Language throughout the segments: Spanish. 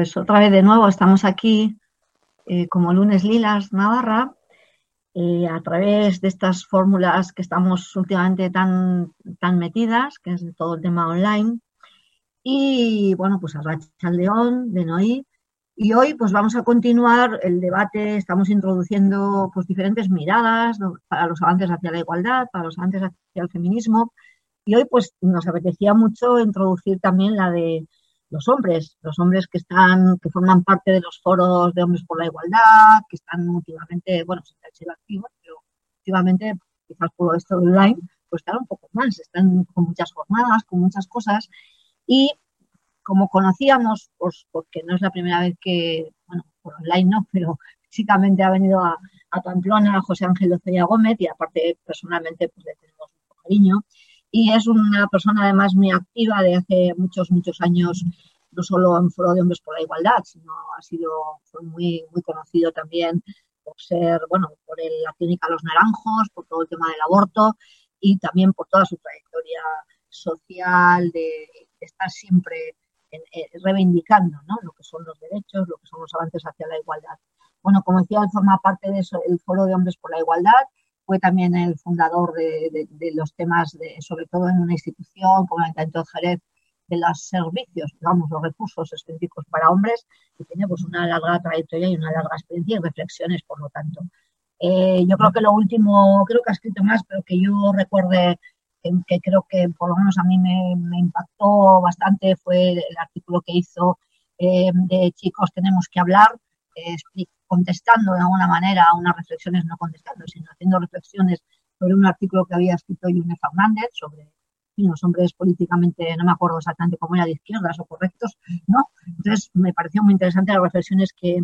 Pues otra vez de nuevo estamos aquí eh, como lunes lilas Navarra a través de estas fórmulas que estamos últimamente tan, tan metidas, que es todo el tema online. Y bueno, pues a Rachel León de Noí. Y hoy pues vamos a continuar el debate, estamos introduciendo pues diferentes miradas para los avances hacia la igualdad, para los avances hacia el feminismo. Y hoy pues nos apetecía mucho introducir también la de los hombres, los hombres que están, que forman parte de los foros de hombres por la igualdad, que están últimamente, bueno, sin ser activos, pero últimamente, quizás por esto online, pues están un poco más, están con muchas jornadas, con muchas cosas. Y como conocíamos, pues porque no es la primera vez que, bueno, por online no, pero físicamente ha venido a, a Pamplona José Ángel Lozoya Gómez y aparte personalmente pues le tenemos mucho cariño y es una persona además muy activa de hace muchos, muchos años, no solo en Foro de Hombres por la Igualdad, sino ha sido muy, muy conocido también por ser, bueno, por la clínica Los Naranjos, por todo el tema del aborto y también por toda su trayectoria social de, estar siempre reivindicando ¿no? lo que son los derechos, lo que son los avances hacia la igualdad. Bueno, como decía, él forma parte del Foro de Hombres por la Igualdad, fue también el fundador de, los temas, de, sobre todo en una institución como el Ayuntamiento de Jerez, de los servicios, digamos, los recursos específicos para hombres, y tiene pues una larga trayectoria y una larga experiencia y reflexiones, por lo tanto. Eh, yo creo que lo último, creo que ha escrito más, pero que yo recuerde que, creo que por lo menos a mí me, impactó bastante fue el artículo que hizo eh, de Chicos Tenemos que hablar, eh, contestando de alguna manera a unas reflexiones, no contestando, sino haciendo reflexiones sobre un artículo que había escrito Yune Fernández sobre los hombres políticamente, no me acuerdo exactamente cómo era, de izquierdas o correctos, ¿no? Entonces me pareció muy interesante las reflexiones que,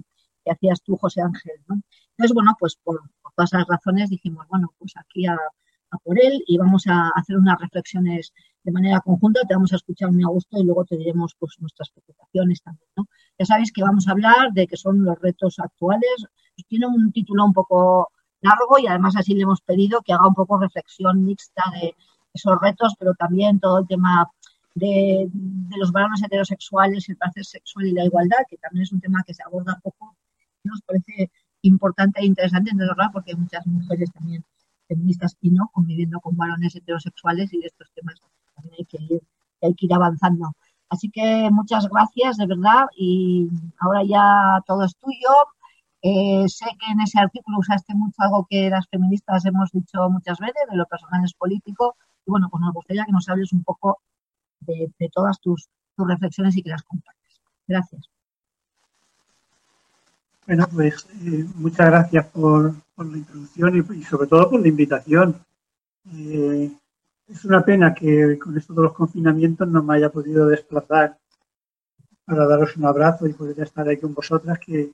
hacías tú, José Ángel, ¿no? Entonces, bueno, pues por, todas esas razones dijimos, bueno, pues aquí a, a, por él y vamos a hacer unas reflexiones de manera conjunta, te vamos a escuchar muy a gusto y luego te diremos pues nuestras preocupaciones también, ¿no? Ya sabéis que vamos a hablar de que son los retos actuales. Tiene un título un poco largo y además así le hemos pedido que haga un poco reflexión mixta de esos retos, pero también todo el tema de, los varones heterosexuales, el placer sexual y la igualdad, que también es un tema que se aborda poco. Nos parece importante e interesante, en verdad, porque hay muchas mujeres también feministas y no conviviendo con varones heterosexuales y estos temas también hay que ir, hay ir avanzando. Así que muchas gracias, de verdad, y ahora ya todo es tuyo. Eh, sé que en ese artículo usaste mucho algo que las feministas hemos dicho muchas veces, de lo personal es político, y bueno, pues nos gustaría que nos hables un poco de, todas tus, reflexiones y que las compartas. Gracias. Bueno, pues eh, muchas gracias por, la introducción y, sobre todo por la invitación. Eh, es una pena que con esto de los confinamientos no me haya podido desplazar para daros un abrazo y poder estar ahí con vosotras, que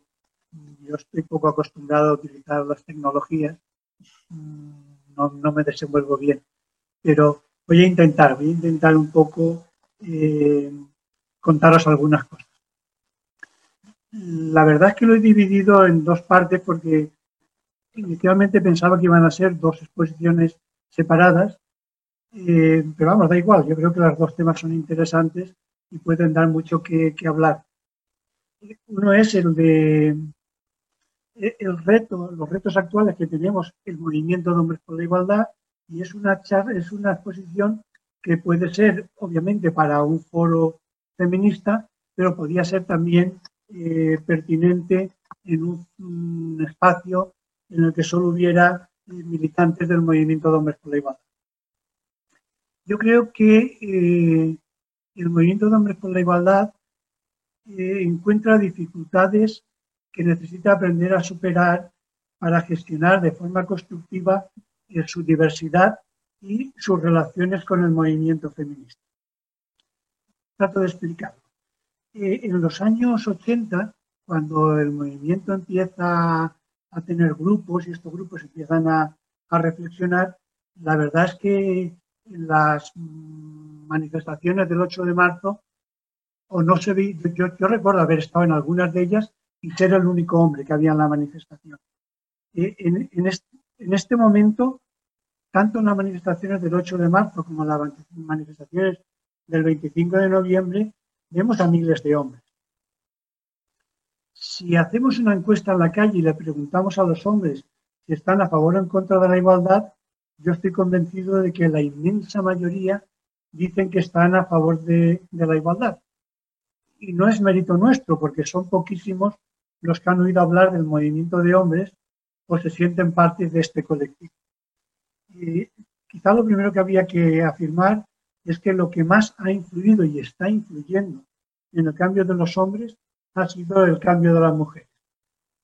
yo estoy poco acostumbrado a utilizar las tecnologías, mm, no, me desenvuelvo bien, pero voy a intentar, voy a intentar un poco eh, contaros algunas cosas. La verdad es que lo he dividido en dos partes porque inicialmente pensaba que iban a ser dos exposiciones separadas eh, pero vamos, da igual, yo creo que los dos temas son interesantes y pueden dar mucho que, hablar. Uno es el de el reto, los retos actuales que tenemos el movimiento de hombres por la igualdad y es una es una exposición que puede ser obviamente para un foro feminista, pero podría ser también eh, pertinente en un, espacio en el que solo hubiera militantes del movimiento de hombres por la igualdad. Yo creo que eh, el movimiento de hombres por la igualdad eh, encuentra dificultades que necesita aprender a superar para gestionar de forma constructiva eh, su diversidad y sus relaciones con el movimiento feminista. Trato de explicarlo. en los años 80, cuando el movimiento empieza a tener grupos y estos grupos empiezan a reflexionar, la verdad es que las manifestaciones del 8 de marzo, o no se vi, yo, recuerdo haber estado en algunas de ellas y ser el único hombre que había en la manifestación. Eh, en, este, momento, tanto en las manifestaciones del 8 de marzo como en las manifestaciones del 25 de noviembre, vemos a miles de hombres. Si hacemos una encuesta en la calle y le preguntamos a los hombres si están a favor o en contra de la igualdad, yo estoy convencido de que la inmensa mayoría dicen que están a favor de, la igualdad. Y no es mérito nuestro, porque son poquísimos los que han oído hablar del movimiento de hombres o se sienten parte de este colectivo. Y quizá lo primero que había que afirmar es que lo que más ha influido y está influyendo en el cambio de los hombres ha sido el cambio de las mujeres.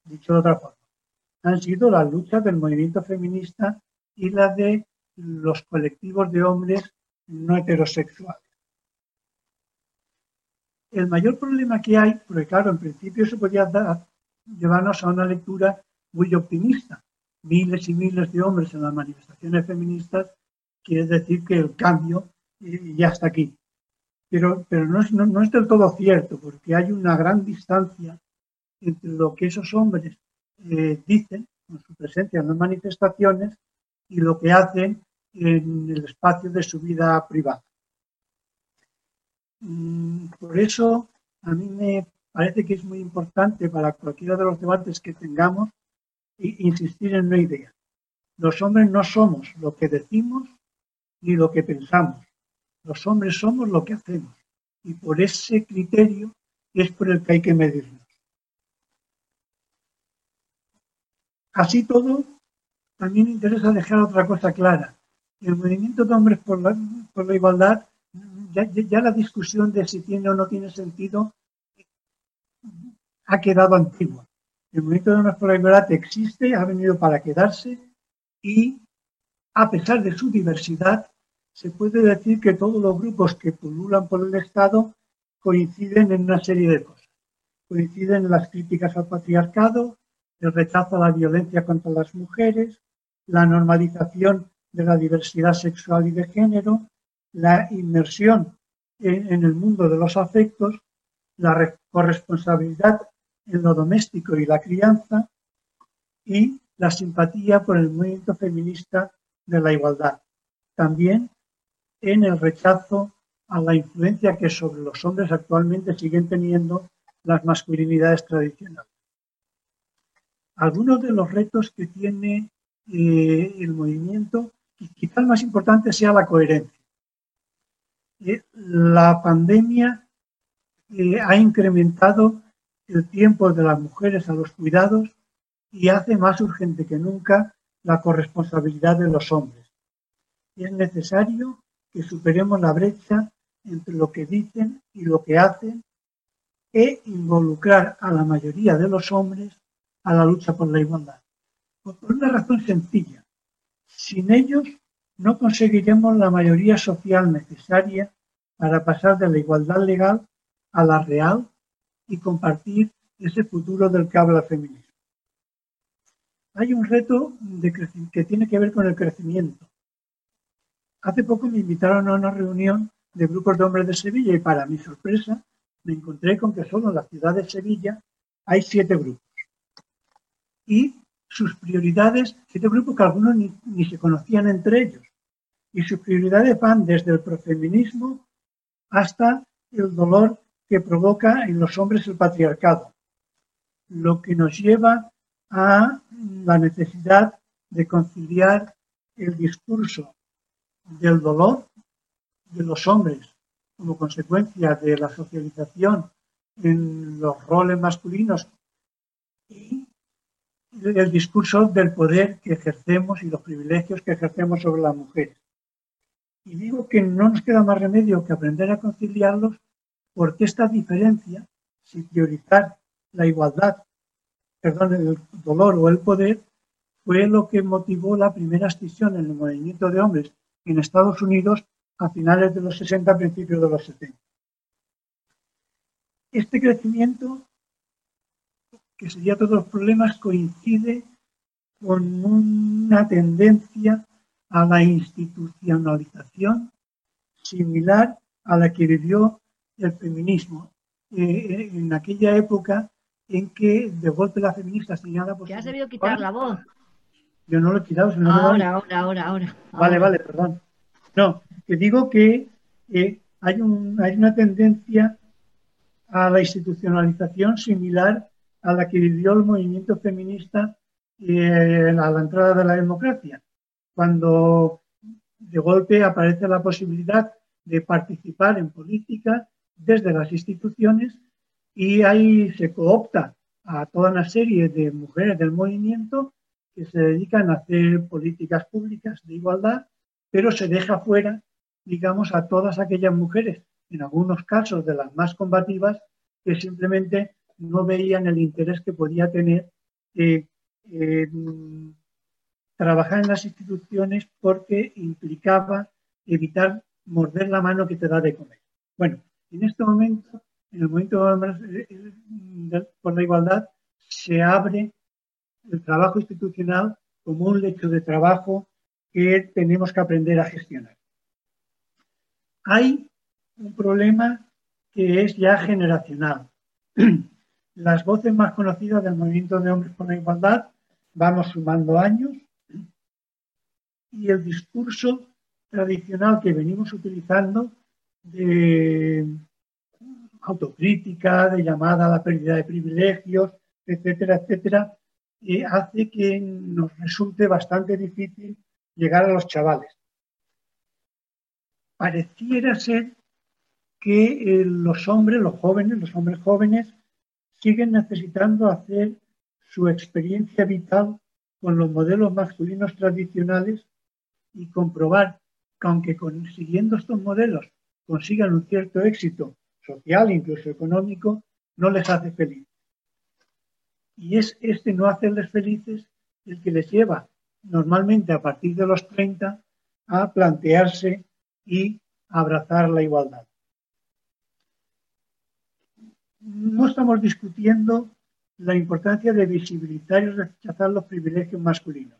Dicho de otra forma, han sido la lucha del movimiento feminista y la de los colectivos de hombres no heterosexuales. El mayor problema que hay, porque claro, en principio se podía dar, llevarnos a una lectura muy optimista. Miles y miles de hombres en las manifestaciones feministas quiere decir que el cambio ya está aquí. Pero, pero no, es, no, es del todo cierto, porque hay una gran distancia entre lo que esos hombres eh, dicen con su presencia en las manifestaciones y lo que hacen en el espacio de su vida privada. Mm, por eso, a mí me parece que es muy importante para cualquiera de los debates que tengamos insistir en una idea. Los hombres no somos lo que decimos ni lo que pensamos. Los hombres somos lo que hacemos. Y por ese criterio es por el que hay que medirnos. Así todo, también interesa dejar otra cosa clara. El movimiento de hombres por la, por la igualdad, ya, la discusión de si tiene o no tiene sentido ha quedado antigua. El movimiento de la igualdad existe, ha venido para quedarse y, a pesar de su diversidad, se puede decir que todos los grupos que pululan por el Estado coinciden en una serie de cosas. Coinciden en las críticas al patriarcado, el rechazo a la violencia contra las mujeres, la normalización de la diversidad sexual y de género, la inmersión en, el mundo de los afectos, la corresponsabilidad en lo doméstico y la crianza y la simpatía por el movimiento feminista de la igualdad. También en el rechazo a la influencia que sobre los hombres actualmente siguen teniendo las masculinidades tradicionales. Algunos de los retos que tiene eh, el movimiento, y quizá el más importante sea la coherencia. Eh, la pandemia eh, ha incrementado el tiempo de las mujeres a los cuidados y hace más urgente que nunca la corresponsabilidad de los hombres. Es necesario que superemos la brecha entre lo que dicen y lo que hacen e involucrar a la mayoría de los hombres a la lucha por la igualdad. Por una razón sencilla. Sin ellos no conseguiremos la mayoría social necesaria para pasar de la igualdad legal a la real y compartir ese futuro del que habla el feminismo. Hay un reto que tiene que ver con el crecimiento. Hace poco me invitaron a una reunión de grupos de hombres de Sevilla y para mi sorpresa me encontré con que solo en la ciudad de Sevilla hay siete grupos. Y sus prioridades, siete grupos que algunos ni, se conocían entre ellos, y sus prioridades van desde el profeminismo hasta el dolor que provoca en los hombres el patriarcado, lo que nos lleva a la necesidad de conciliar el discurso del dolor de los hombres como consecuencia de la socialización en los roles masculinos y el discurso del poder que ejercemos y los privilegios que ejercemos sobre las mujeres. Y digo que no nos queda más remedio que aprender a conciliarlos porque esta diferencia, si priorizar la igualdad, perdón, el dolor o el poder, fue lo que motivó la primera escisión en el movimiento de hombres en Estados Unidos a finales de los 60, principios de los 70. Este crecimiento que sería todos los problemas, coincide con una tendencia a la institucionalización similar a la que vivió el feminismo. Eh, eh, en aquella época en que de golpe la feminista señala... Pues, has debido quitar la voz. Yo no lo he quitado. ahora, ahora, ahora, ahora, Vale, vale, perdón. No, que digo que eh, hay, un, hay una tendencia a la institucionalización similar a la que vivió el movimiento feminista eh, a la entrada de la democracia, cuando de golpe aparece la posibilidad de participar en política desde las instituciones y ahí se coopta a toda una serie de mujeres del movimiento que se dedican a hacer políticas públicas de igualdad, pero se deja fuera, digamos, a todas aquellas mujeres, en algunos casos de las más combativas, que simplemente no veían el interés que podía tener eh, trabajar en las instituciones porque implicaba evitar morder la mano que te da de comer. Bueno, en este momento, en el momento por la igualdad, se abre el trabajo institucional como un lecho de trabajo que tenemos que aprender a gestionar. Hay un problema que es ya generacional. Las voces más conocidas del movimiento de hombres por la igualdad vamos sumando años y el discurso tradicional que venimos utilizando de autocrítica, de llamada a la pérdida de privilegios, etcétera, etcétera, hace que nos resulte bastante difícil llegar a los chavales. Pareciera ser que eh, los hombres, los jóvenes, los hombres jóvenes, siguen necesitando hacer su experiencia vital con los modelos masculinos tradicionales y comprobar que aunque consiguiendo estos modelos consigan un cierto éxito social, incluso económico, no les hace felices. Y es este no hacerles felices el que les lleva normalmente a partir de los 30 a plantearse y abrazar la igualdad. No estamos discutiendo la importancia de visibilizar y rechazar los privilegios masculinos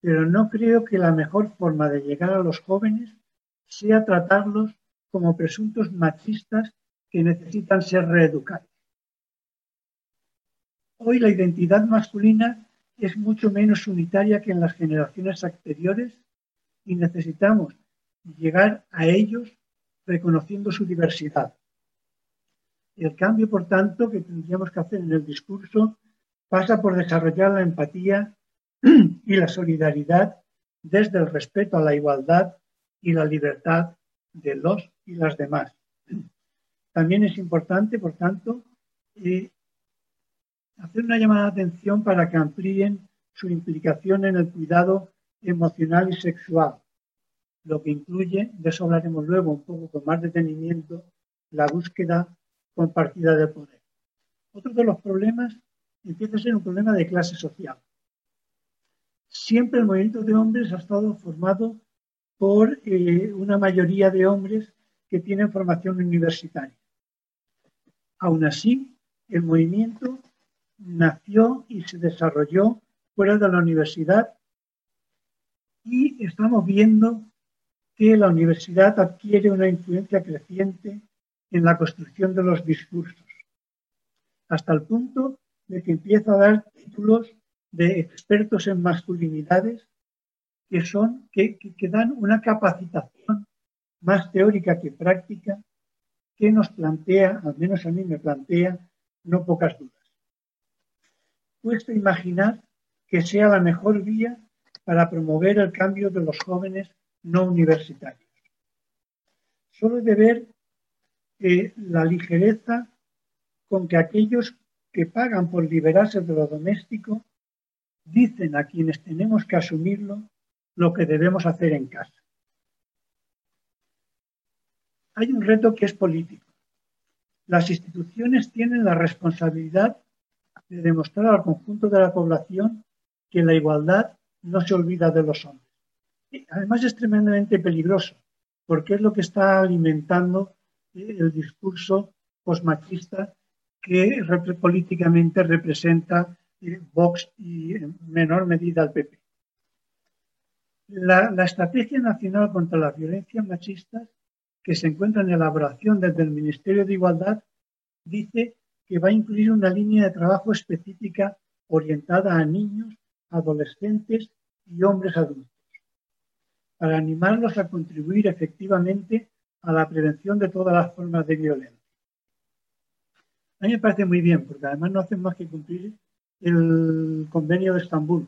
pero no creo que la mejor forma de llegar a los jóvenes sea tratarlos como presuntos machistas que necesitan ser reeducados. Hoy la identidad masculina es mucho menos unitaria que en las generaciones anteriores y necesitamos llegar a ellos reconociendo su diversidad. El cambio, por tanto, que tendríamos que hacer en el discurso pasa por desarrollar la empatía y la solidaridad desde el respeto a la igualdad y la libertad de los y las demás. También es importante, por tanto, eh, hacer una llamada de atención para que amplíen su implicación en el cuidado emocional y sexual, lo que incluye, de eso hablaremos luego un poco con más detenimiento, la búsqueda compartida de poder. Otro de los problemas empieza a ser un problema de clase social siempre el movimiento de hombres ha estado formado por eh, una mayoría de hombres que tienen formación universitaria. Aún así, el movimiento nació y se desarrolló fuera de la universidad y estamos viendo que la universidad adquiere una influencia creciente en la construcción de los discursos, hasta el punto de que empieza a dar títulos de expertos en masculinidades que son que, dan una capacitación más teórica que práctica que nos plantea, al menos a mí me plantea, no pocas dudas. Cuesta imaginar que sea la mejor vía para promover el cambio de los jóvenes no universitarios. Solo de ver eh, la ligereza con que aquellos que pagan por liberarse de lo doméstico dicen a quienes tenemos que asumirlo lo que debemos hacer en casa. Hay un reto que es político. Las instituciones tienen la responsabilidad de demostrar al conjunto de la población que la igualdad no se olvida de los hombres. además es tremendamente peligroso, porque es lo que está alimentando el discurso posmachista que políticamente representa Vox y en menor medida al PP. La, Estrategia Nacional contra las Violencias Machistas, que se encuentra en elaboración desde el Ministerio de Igualdad, dice que va a incluir una línea de trabajo específica orientada a niños, adolescentes y hombres adultos, para animarlos a contribuir efectivamente a la prevención de todas las formas de violencia. A mí me parece muy bien, porque además no hacen más que cumplir el convenio de Estambul.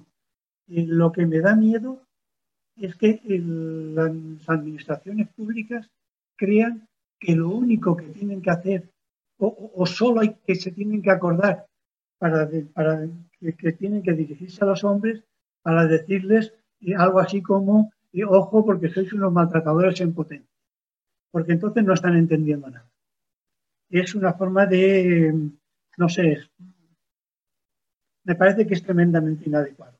Lo que me da miedo es que las administraciones públicas crean que lo único que tienen que hacer, o, solo hay que se tienen que acordar para, para que, tienen que dirigirse a los hombres para decirles eh, algo así como, eh, ojo porque sois unos maltratadores en potencia. Porque entonces no están entendiendo nada. Es una forma de, no sé, me parece que es tremendamente inadecuado.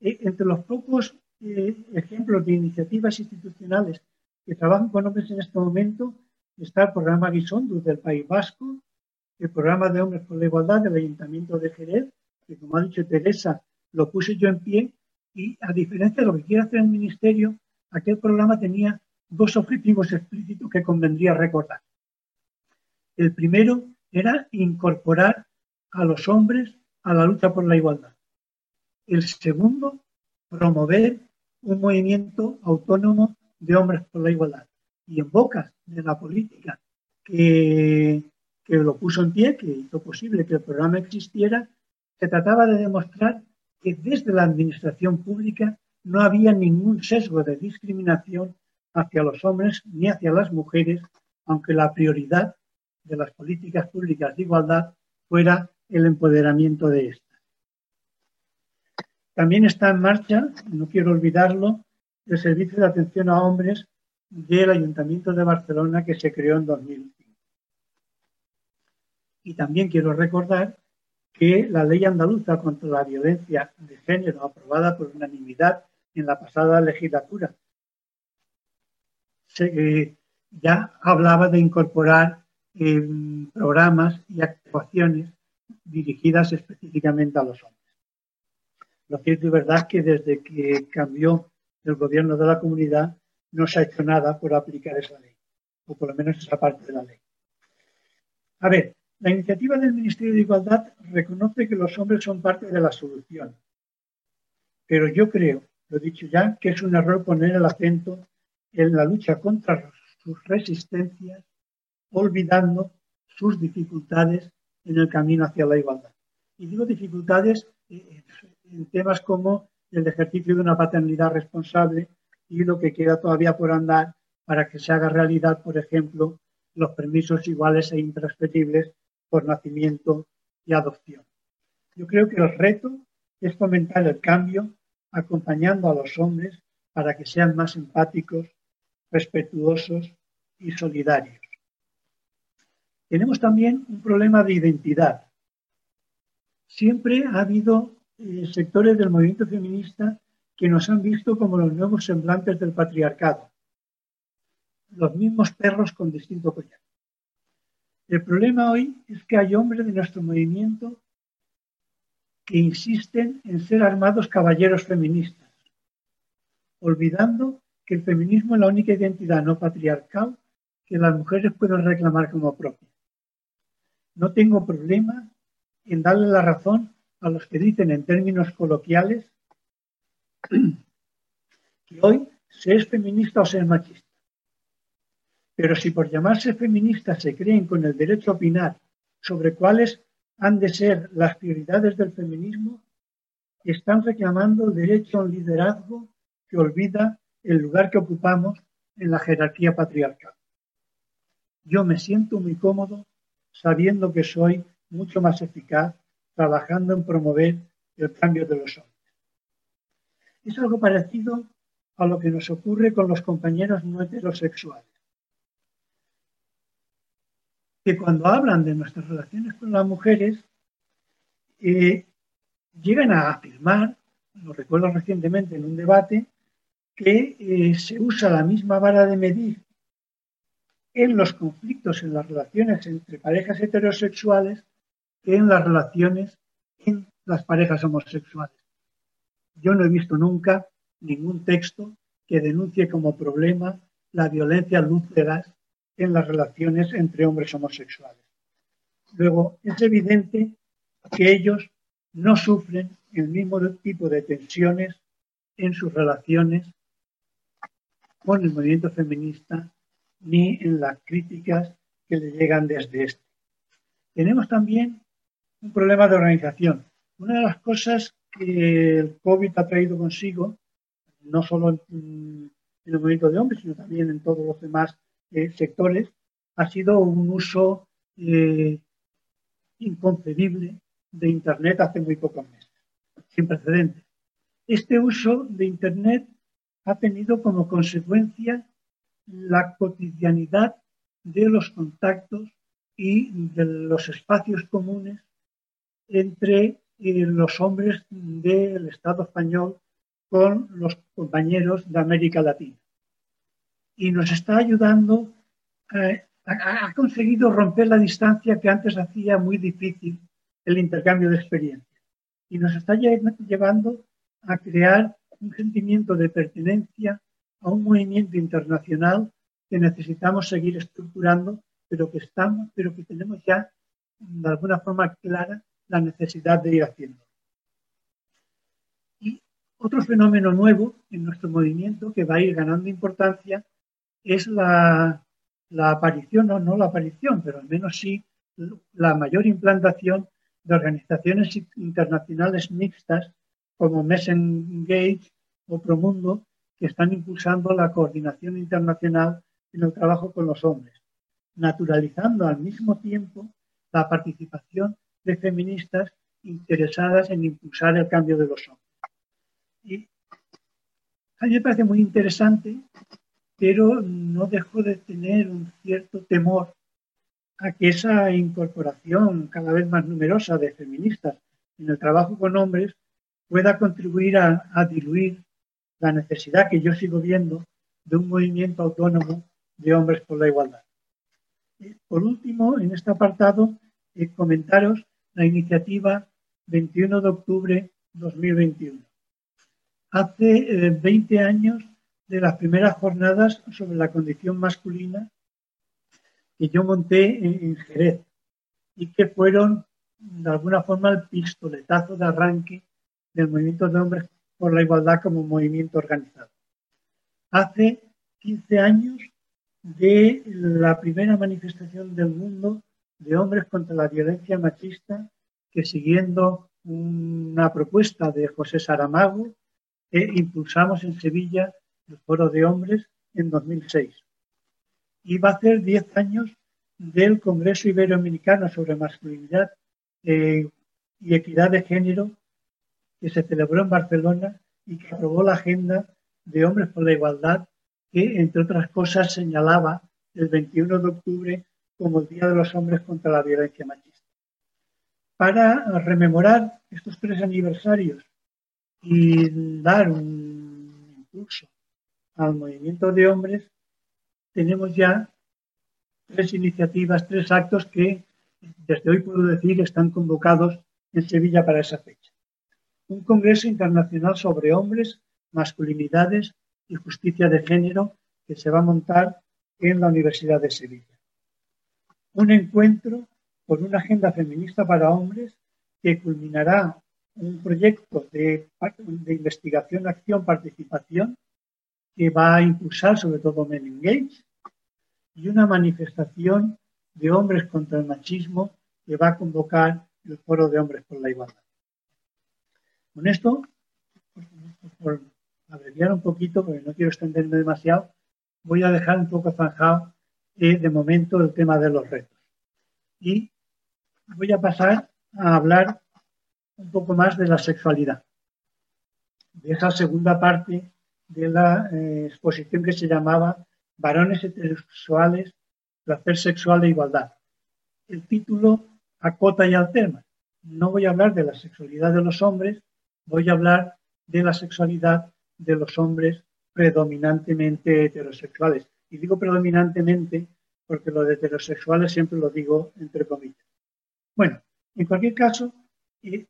Eh, entre los pocos ejemplos de iniciativas institucionales que trabajan con hombres en este momento está el programa Guisondus del País Vasco, el programa de Hombres por la Igualdad del Ayuntamiento de Jerez, que como ha dicho Teresa, lo puse yo en pie y a diferencia de lo que quiere hacer el Ministerio, aquel programa tenía dos objetivos explícitos que convendría recordar. El primero era incorporar a los hombres a la lucha por la igualdad. El segundo, promover un movimiento autónomo de hombres por la igualdad. Y en bocas de la política que, que lo puso en pie, que hizo posible que el programa existiera, se trataba de demostrar que desde la administración pública no había ningún sesgo de discriminación hacia los hombres ni hacia las mujeres, aunque la prioridad de las políticas públicas de igualdad fuera el empoderamiento de estas. También está en marcha, no quiero olvidarlo, el Servicio de Atención a Hombres del Ayuntamiento de Barcelona que se creó en 2005. Y también quiero recordar que la ley andaluza contra la violencia de género, aprobada por unanimidad en la pasada legislatura, eh, ya hablaba de incorporar em, programas y actuaciones dirigidas específicamente a los hombres. Lo cierto y verdad es que desde que cambió el gobierno de la comunidad no se ha hecho nada por aplicar esa ley, o por lo menos esa parte de la ley. A ver, la iniciativa del Ministerio de Igualdad reconoce que los hombres son parte de la solución, pero yo creo, lo he dicho ya, que es un error poner el acento en la lucha contra sus resistencias, olvidando sus dificultades en el camino hacia la igualdad. Y digo dificultades eh, en temas como el ejercicio de una paternidad responsable y lo que queda todavía por andar para que se haga realidad, por ejemplo, los permisos iguales e intransferibles por nacimiento y adopción. Yo creo que el reto es fomentar el cambio acompañando a los hombres para que sean más empáticos, respetuosos y solidarios. Tenemos también un problema de identidad. Siempre ha habido eh, sectores del movimiento feminista que nos han visto como los nuevos semblantes del patriarcado, los mismos perros con distinto collar. El problema hoy es que hay hombres de nuestro movimiento que insisten en ser armados caballeros feministas, olvidando que el feminismo es la única identidad no patriarcal que las mujeres pueden reclamar como propia. No tengo problema en darle la razón a los que dicen en términos coloquiales que hoy se es feminista o se es machista. Pero si por llamarse feministas se creen con el derecho a opinar sobre cuáles han de ser las prioridades del feminismo, están reclamando el derecho a un liderazgo que olvida el lugar que ocupamos en la jerarquía patriarcal. Yo me siento muy cómodo sabiendo que soy mucho más eficaz trabajando en promover el cambio de los hombres. Es algo parecido a lo que nos ocurre con los compañeros no heterosexuales. Que cuando hablan de nuestras relaciones con las mujeres, eh, llegan a afirmar, lo recuerdo recientemente en un debate, que eh, se usa la misma vara de medir en los conflictos, en las relaciones entre parejas heterosexuales, en las relaciones en las parejas homosexuales. Yo no he visto nunca ningún texto que denuncie como problema la violencia luz en las relaciones entre hombres homosexuales. Luego, es evidente que ellos no sufren el mismo tipo de tensiones en sus relaciones con el movimiento feminista ni en las críticas que le llegan desde este. Tenemos también un problema de organización. Una de las cosas que el COVID ha traído consigo, no solo en, el movimiento de hombres, sino también en todos los demás eh, sectores, ha sido un uso eh, inconcebible de Internet hace muy pocos meses, sin precedentes. Este uso de Internet ha tenido como consecuencia la cotidianidad de los contactos y de los espacios comunes entre eh, los hombres del Estado español con los compañeros de América Latina. Y nos está ayudando, eh, ha conseguido romper la distancia que antes hacía muy difícil el intercambio de experiencias. Y nos está llevando a crear un sentimiento de pertenencia a un movimiento internacional que necesitamos seguir estructurando, pero que estamos, pero que tenemos ya de alguna forma clara la necesidad de ir haciendo. Y otro fenómeno nuevo en nuestro movimiento que va a ir ganando importancia es la, aparición, no, no la aparición, pero al menos sí la mayor implantación de organizaciones internacionales mixtas como Engage o Promundo, que están impulsando la coordinación internacional en el trabajo con los hombres, naturalizando al mismo tiempo la participación de feministas interesadas en impulsar el cambio de los hombres. A mí me parece muy interesante, pero no dejo de tener un cierto temor a que esa incorporación cada vez más numerosa de feministas en el trabajo con hombres pueda contribuir a, diluir la necesidad que yo sigo viendo de un movimiento autónomo de hombres por la igualdad. por último, en este apartado, eh, comentaros la iniciativa 21 de octubre 2021. Hace 20 eh, años de las primeras jornadas sobre la condición masculina que yo monté en, Jerez y que fueron de alguna forma el pistoletazo de arranque del movimiento de hombres por la igualdad como movimiento organizado. Hace 15 años de la primera manifestación del mundo de hombres contra la violencia machista que siguiendo una propuesta de José Saramago eh, impulsamos en Sevilla el foro de hombres en 2006 y va a hacer 10 años del Congreso Iberoamericano sobre Masculinidad eh, y Equidad de Género que se celebró en Barcelona y que aprobó la Agenda de Hombres por la Igualdad, que entre otras cosas señalaba el 21 de octubre como el Día de los Hombres contra la Violencia Machista. Para rememorar estos tres aniversarios y dar un impulso al movimiento de hombres, tenemos ya tres iniciativas, tres actos que desde hoy puedo decir están convocados en Sevilla para esa fecha. Un Congreso Internacional sobre Hombres, Masculinidades y Justicia de Género que se va a montar en la Universidad de Sevilla. Un encuentro con una agenda feminista para hombres que culminará un proyecto de, investigación, acción, participación que va a impulsar sobre todo Men Engage y una manifestación de hombres contra el machismo que va a convocar el Foro de Hombres por la Igualdad. Con esto, por abreviar un poquito, porque no quiero extenderme demasiado, voy a dejar un poco zanjado eh, de momento el tema de los retos. Y voy a pasar a hablar un poco más de la sexualidad, de esa segunda parte de la eh, exposición que se llamaba Varones heterosexuales, placer sexual e igualdad. El título acota y alterna. No voy a hablar de la sexualidad de los hombres, voy a hablar de la sexualidad de los hombres predominantemente heterosexuales. Y digo predominantemente porque lo de heterosexuales siempre lo digo entre comillas. Bueno, en cualquier caso, eh,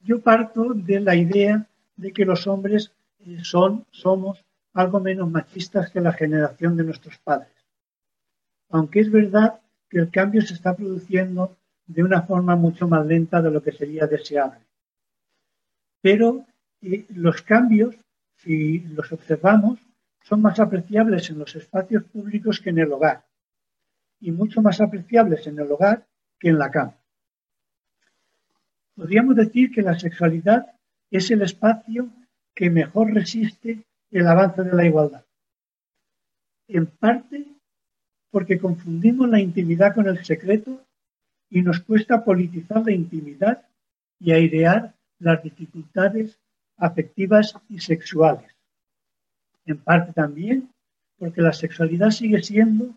yo parto de la idea de que los hombres eh, son, somos algo menos machistas que la generación de nuestros padres. Aunque es verdad que el cambio se está produciendo de una forma mucho más lenta de lo que sería deseable. Pero eh, los cambios, si los observamos, son más apreciables en los espacios públicos que en el hogar. y mucho más apreciables en el hogar que en la cama. Podríamos decir que la sexualidad es el espacio que mejor resiste el avance de la igualdad. En parte porque confundimos la intimidad con el secreto y nos cuesta politizar la intimidad y airear las dificultades afectivas y sexuales. En parte también porque la sexualidad sigue siendo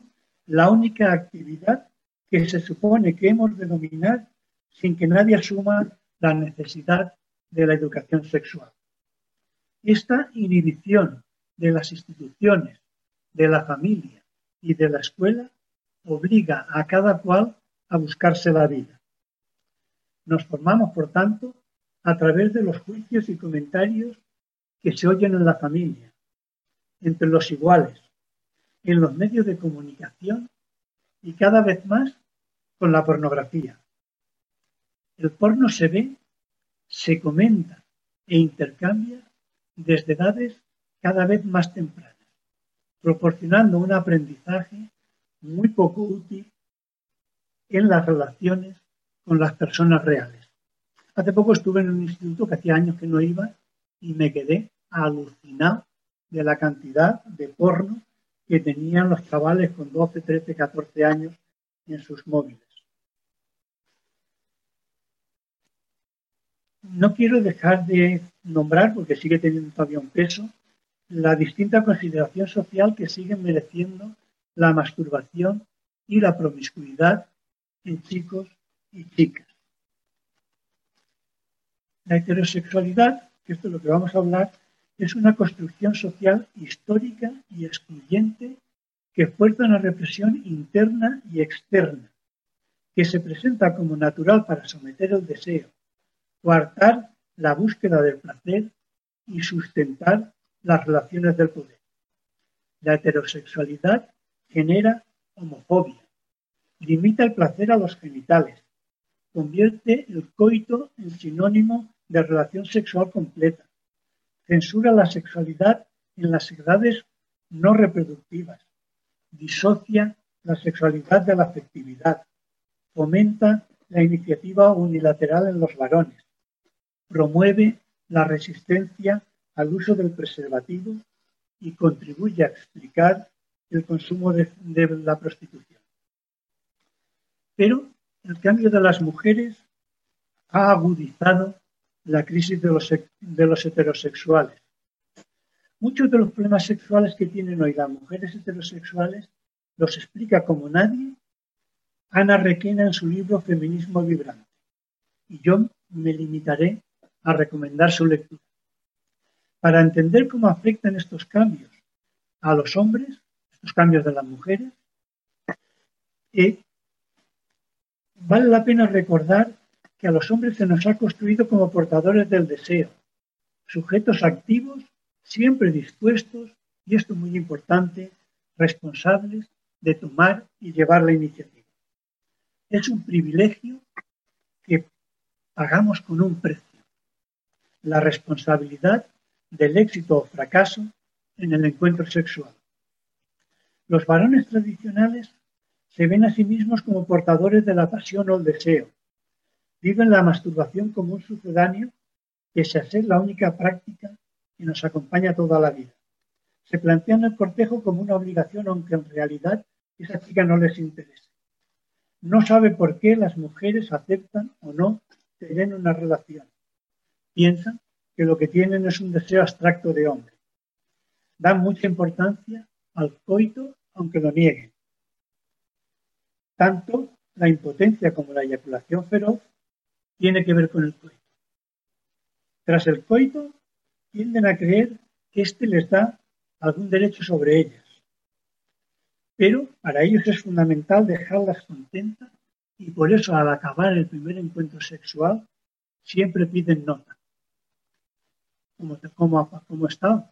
la única actividad que se supone que hemos de dominar sin que nadie asuma la necesidad de la educación sexual. Esta inhibición de las instituciones, de la familia y de la escuela obliga a cada cual a buscarse la vida. Nos formamos, por tanto, a través de los juicios y comentarios que se oyen en la familia, entre los iguales, en los medios de comunicación y cada vez más con la pornografía. El porno se ve, se comenta e intercambia desde edades cada vez más tempranas, proporcionando un aprendizaje muy poco útil en las relaciones con las personas reales. Hace poco estuve en un instituto que hacía años que no iba y me quedé alucinado de la cantidad de porno que tenían los chavales con 12, 13, 14 años en sus móviles. No quiero dejar de nombrar, porque sigue teniendo todavía un peso, la distinta consideración social que sigue mereciendo la masturbación y la promiscuidad en chicos y chicas. La heterosexualidad, que esto es lo que vamos a hablar, es una construcción social histórica y excluyente que fuerza una represión interna y externa, que se presenta como natural para someter el deseo, coartar la búsqueda del placer y sustentar las relaciones del poder. La heterosexualidad genera homofobia, limita el placer a los genitales, convierte el coito en sinónimo de relación sexual completa, censura la sexualidad en las edades no reproductivas, disocia la sexualidad de la afectividad, fomenta la iniciativa unilateral en los varones, promueve la resistencia al uso del preservativo y contribuye a explicar el consumo de, la prostitución. Pero el cambio de las mujeres ha agudizado la crisis de los, de los heterosexuales. Muchos de los problemas sexuales que tienen hoy las mujeres heterosexuales los explica como nadie Ana Requena en su libro Feminismo Vibrante. Y yo me limitaré a recomendar su lectura. Para entender cómo afectan estos cambios a los hombres, estos cambios de las mujeres, eh, vale la pena recordar que a los hombres se nos ha construido como portadores del deseo, sujetos activos, siempre dispuestos, y esto es muy importante, responsables de tomar y llevar la iniciativa. Es un privilegio que pagamos con un precio, la responsabilidad del éxito o fracaso en el encuentro sexual. Los varones tradicionales se ven a sí mismos como portadores de la pasión o el deseo, viven la masturbación como un sucedáneo que a ser la única práctica que nos acompaña toda la vida. Se plantean el cortejo como una obligación, aunque en realidad esa chica no les interese. No sabe por qué las mujeres aceptan o no tener una relación. Piensan que lo que tienen es un deseo abstracto de hombre. Dan mucha importancia al coito, aunque lo nieguen. Tanto la impotencia como la eyaculación feroz tiene que ver con el coito. Tras el coito, tienden a creer que éste les da algún derecho sobre ellas. Pero para ellos es fundamental dejarlas contentas y por eso al acabar el primer encuentro sexual siempre piden nota. Como, como, como está.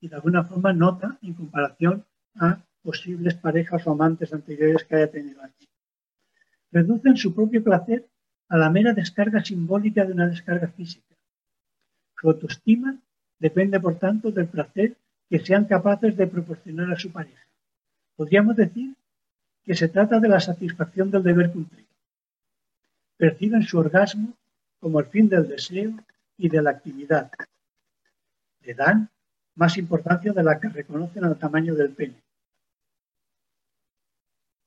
Y de alguna forma nota en comparación a posibles parejas o amantes anteriores que haya tenido allí. Reducen su propio placer a la mera descarga simbólica de una descarga física. Su autoestima depende, por tanto, del placer que sean capaces de proporcionar a su pareja. Podríamos decir que se trata de la satisfacción del deber cumplido. Perciben su orgasmo como el fin del deseo y de la actividad. Le dan más importancia de la que reconocen al tamaño del pene.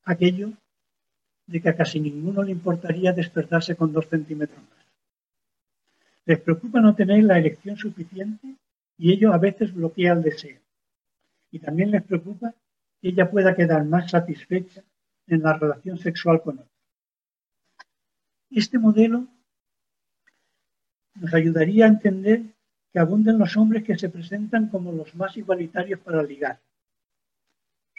Aquello de que a casi ninguno le importaría despertarse con dos centímetros más. Les preocupa no tener la erección suficiente y ello a veces bloquea el deseo. Y también les preocupa que ella pueda quedar más satisfecha en la relación sexual con otro. Este modelo nos ayudaría a entender que abunden los hombres que se presentan como los más igualitarios para ligar.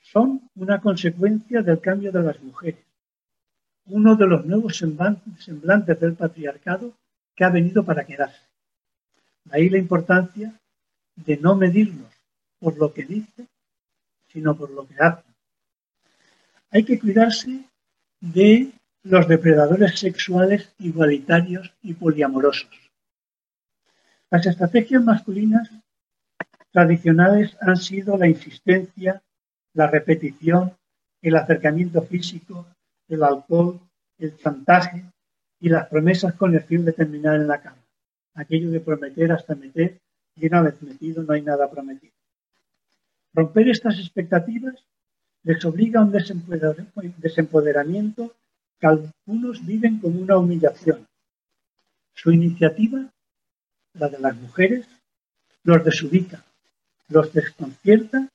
Son una consecuencia del cambio de las mujeres, uno de los nuevos semblantes del patriarcado que ha venido para quedarse. De ahí la importancia de no medirlos por lo que dice, sino por lo que hace. Hay que cuidarse de los depredadores sexuales igualitarios y poliamorosos. Las estrategias masculinas tradicionales han sido la insistencia, la repetición, el acercamiento físico, el alcohol, el chantaje y las promesas con el fin de terminar en la cama. Aquello de prometer hasta meter y una vez metido no hay nada prometido. Romper estas expectativas les obliga a un desempoderamiento que algunos viven como una humillación. Su iniciativa la de las mujeres, los desubica, los desconcierta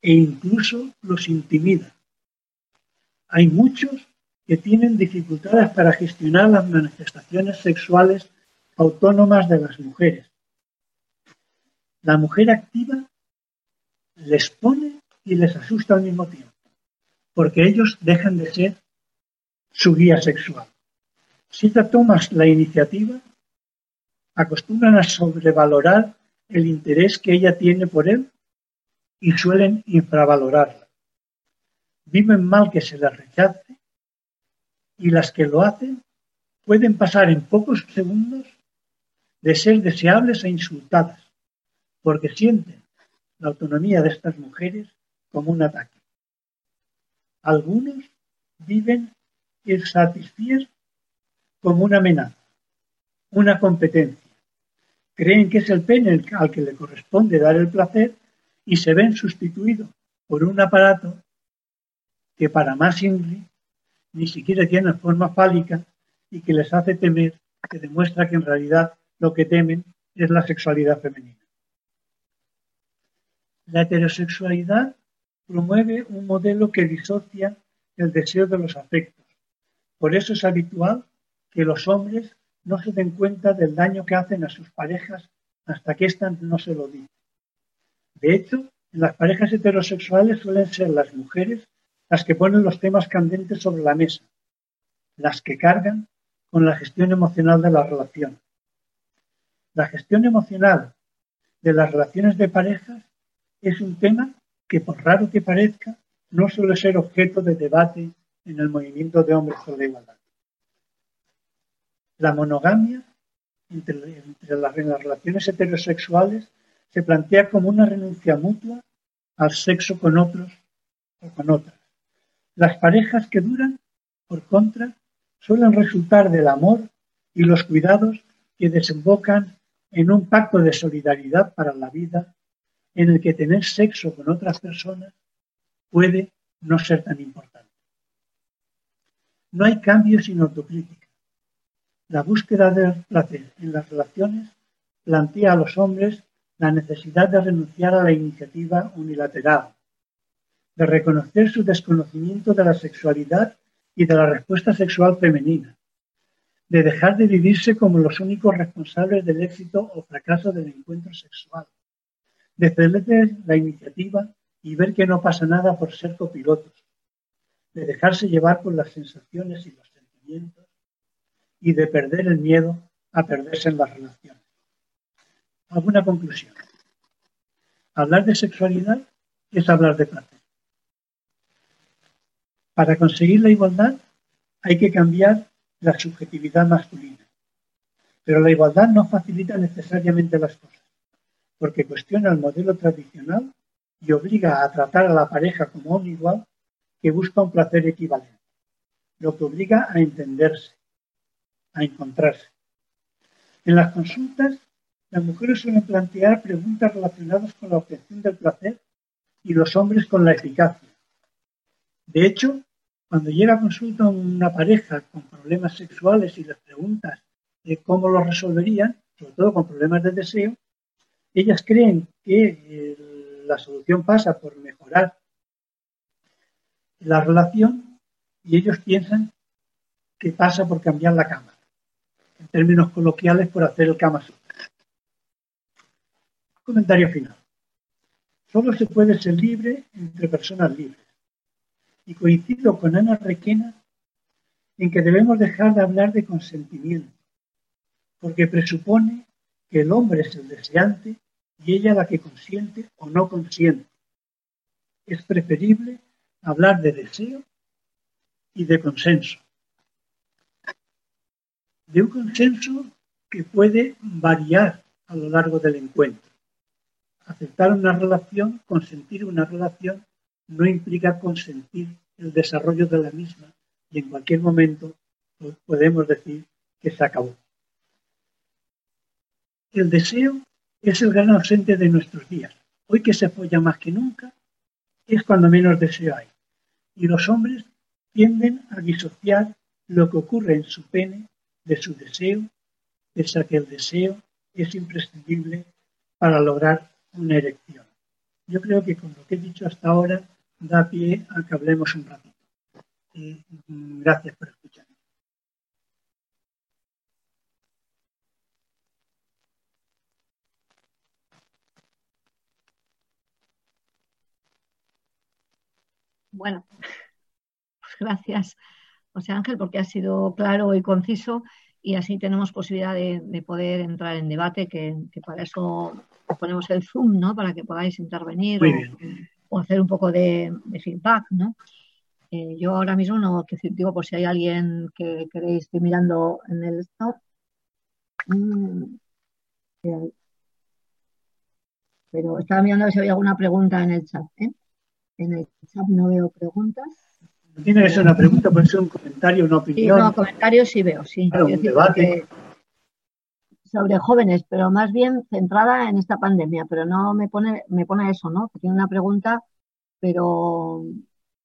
e incluso los intimida. Hay muchos que tienen dificultades para gestionar las manifestaciones sexuales autónomas de las mujeres. La mujer activa les pone y les asusta al mismo tiempo, porque ellos dejan de ser su guía sexual. Si te tomas la iniciativa, acostumbran a sobrevalorar el interés que ella tiene por él y suelen infravalorarla. Viven mal que se les rechace y las que lo hacen pueden pasar en pocos segundos de ser deseables e insultadas porque sienten la autonomía de estas mujeres como un ataque. Algunos viven el satisfier como una amenaza, una competencia creen que es el pene al que le corresponde dar el placer y se ven sustituidos por un aparato que para más ingle ni siquiera tiene forma fálica y que les hace temer, que demuestra que en realidad lo que temen es la sexualidad femenina. La heterosexualidad promueve un modelo que disocia el deseo de los afectos. Por eso es habitual que los hombres no se den cuenta del daño que hacen a sus parejas hasta que ésta no se lo dice. De hecho, en las parejas heterosexuales suelen ser las mujeres las que ponen los temas candentes sobre la mesa, las que cargan con la gestión emocional de la relación. La gestión emocional de las relaciones de parejas es un tema que, por raro que parezca, no suele ser objeto de debate en el movimiento de hombres por la igualdad. La monogamia entre, las, relaciones heterosexuales se plantea como una renuncia mutua al sexo con otros o con otras. Las parejas que duran, por contra, suelen resultar del amor y los cuidados que desembocan en un pacto de solidaridad para la vida en el que tener sexo con otras personas puede no ser tan importante. No hay cambio sin autocrítica. La búsqueda del placer en las relaciones plantea a los hombres la necesidad de renunciar a la iniciativa unilateral, de reconocer su desconocimiento de la sexualidad y de la respuesta sexual femenina, de dejar de vivirse como los únicos responsables del éxito o fracaso del encuentro sexual, de ceder la iniciativa y ver que no pasa nada por ser copilotos, de dejarse llevar por las sensaciones y los sentimientos y de perder el miedo a perderse en las relaciones. ¿Alguna conclusión? Hablar de sexualidad es hablar de placer. Para conseguir la igualdad hay que cambiar la subjetividad masculina. Pero la igualdad no facilita necesariamente las cosas, porque cuestiona el modelo tradicional y obliga a tratar a la pareja como un igual que busca un placer equivalente, lo que obliga a entenderse, a encontrarse. En las consultas, las mujeres suelen plantear preguntas relacionadas con la obtención del placer y los hombres con la eficacia. De hecho, cuando llega a consulta una pareja con problemas sexuales y les preguntas cómo los resolverían, sobre todo con problemas de deseo, ellas creen que eh, la solución pasa por mejorar la relación y ellos piensan que pasa por cambiar la cama. En términos coloquiales, por hacer el cama Comentario final. Solo se puede ser libre entre personas libres. Y coincido con Ana Requena en que debemos dejar de hablar de consentimiento, porque presupone que el hombre es el deseante y ella la que consiente o no consiente. Es preferible hablar de deseo y de consenso. De un consenso que puede variar a lo largo del encuentro. Aceptar una relación, consentir una relación, no implica consentir el desarrollo de la misma y en cualquier momento podemos decir que se acabó. El deseo es el gran ausente de nuestros días. Hoy que se apoya más que nunca, es cuando menos deseo hay. Y los hombres tienden a disociar lo que ocurre en su pene de su deseo, pese a que el deseo es imprescindible para lograr una erección. Yo creo que con lo que he dicho hasta ahora da pie a que hablemos un ratito. Mm, gracias por escuchar. Bueno, pues gracias, José Ángel, porque ha sido claro y conciso y así tenemos posibilidad de, poder entrar en debate, que, para eso ponemos el Zoom, ¿no? Para que podáis intervenir o, hacer un poco de, feedback, ¿no? Eh, yo ahora mismo no, que digo, por si hay alguien que queréis, estoy mirando en el stop. Mm, pero estaba mirando a ver si había alguna pregunta en el chat. ¿eh? En el chat no veo preguntas. No tiene que ser una pregunta, puede ser un comentario, una opinión. Sí, no, comentarios sí veo, sí. un debate. Sobre jóvenes, pero más bien centrada en esta pandemia, pero no me pone, me pone eso, ¿no? Tiene una pregunta, pero,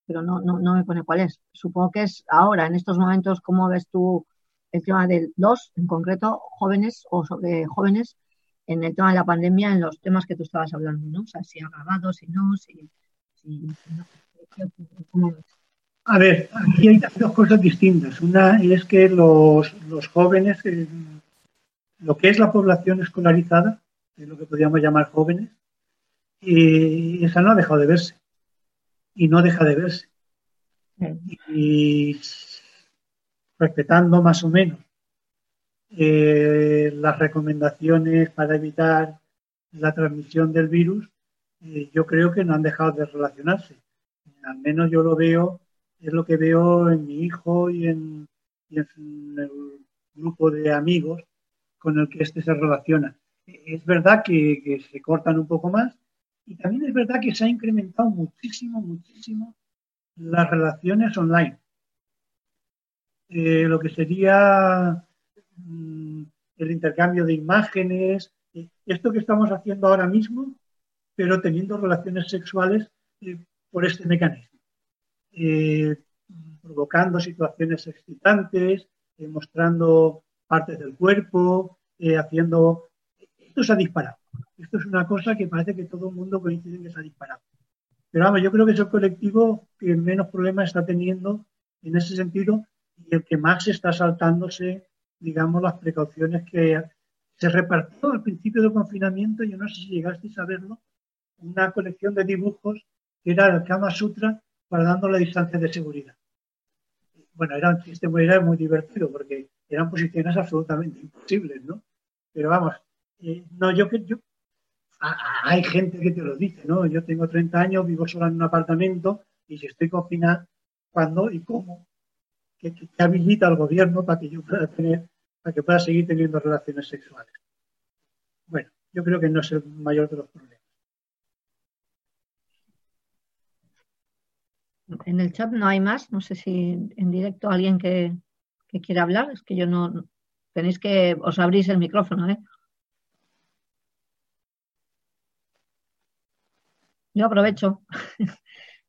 pero no, no, no me pone cuál es. Supongo que es ahora, en estos momentos, ¿cómo ves tú el tema de los, en concreto, jóvenes o sobre jóvenes en el tema de la pandemia, en los temas que tú estabas hablando, ¿no? O sea, si agravado, si no, si a ver, aquí hay dos cosas distintas. Una es que los, jóvenes, eh, lo que es la población escolarizada, es lo que podríamos llamar jóvenes, y esa no ha dejado de verse. Y no deja de verse. Y respetando más o menos eh, las recomendaciones para evitar la transmisión del virus, yo creo que no han dejado de relacionarse. Al menos yo lo veo, es lo que veo en mi hijo y en, el grupo de amigos con el que éste se relaciona. Es verdad que, se cortan un poco más y también es verdad que se ha incrementado muchísimo, muchísimo las relaciones online. Eh, lo que sería mm, el intercambio de imágenes, eh, esto que estamos haciendo ahora mismo, pero teniendo relaciones sexuales eh, por este mecanismo, provocando situaciones excitantes, mostrando partes del cuerpo, haciendo... Esto se ha disparado. Esto es una cosa que parece que todo el mundo coincide en que se ha disparado. Pero vamos, yo creo que es el colectivo que menos problemas está teniendo en ese sentido y el que más está saltándose, digamos, las precauciones que se repartió al principio del confinamiento. Yo no sé si llegasteis a verlo, una colección de dibujos que era el Kama Sutra para dando la distancia de seguridad. Bueno, era un sistema era muy divertido porque eran posiciones absolutamente imposibles, ¿no? Pero vamos, eh, no, yo que yo, hay gente que te lo dice, ¿no? Yo tengo 30 años, vivo sola en un apartamento y si estoy confinada, ¿cuándo y cómo? ¿Qué, habilita el gobierno para que yo pueda tener, para que pueda seguir teniendo relaciones sexuales? Bueno, yo creo que no es el mayor de los problemas. En el chat no hay más. No sé si en directo alguien que, que quiera hablar. Es que yo no. Tenéis que. Os abrís el micrófono, ¿eh? Yo aprovecho.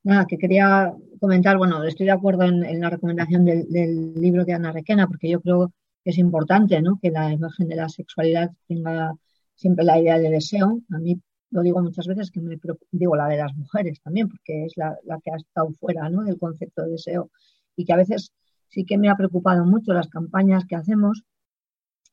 Nada, que quería comentar, bueno, estoy de acuerdo en, la recomendación del, libro de Ana Requena, porque yo creo que es importante, ¿no? Que la imagen de la sexualidad tenga siempre la idea de deseo. A mí lo digo muchas veces que me digo la de las mujeres también, porque es la, que ha estado fuera, ¿no? Del concepto de deseo y que a veces sí que me ha preocupado mucho las campañas que hacemos,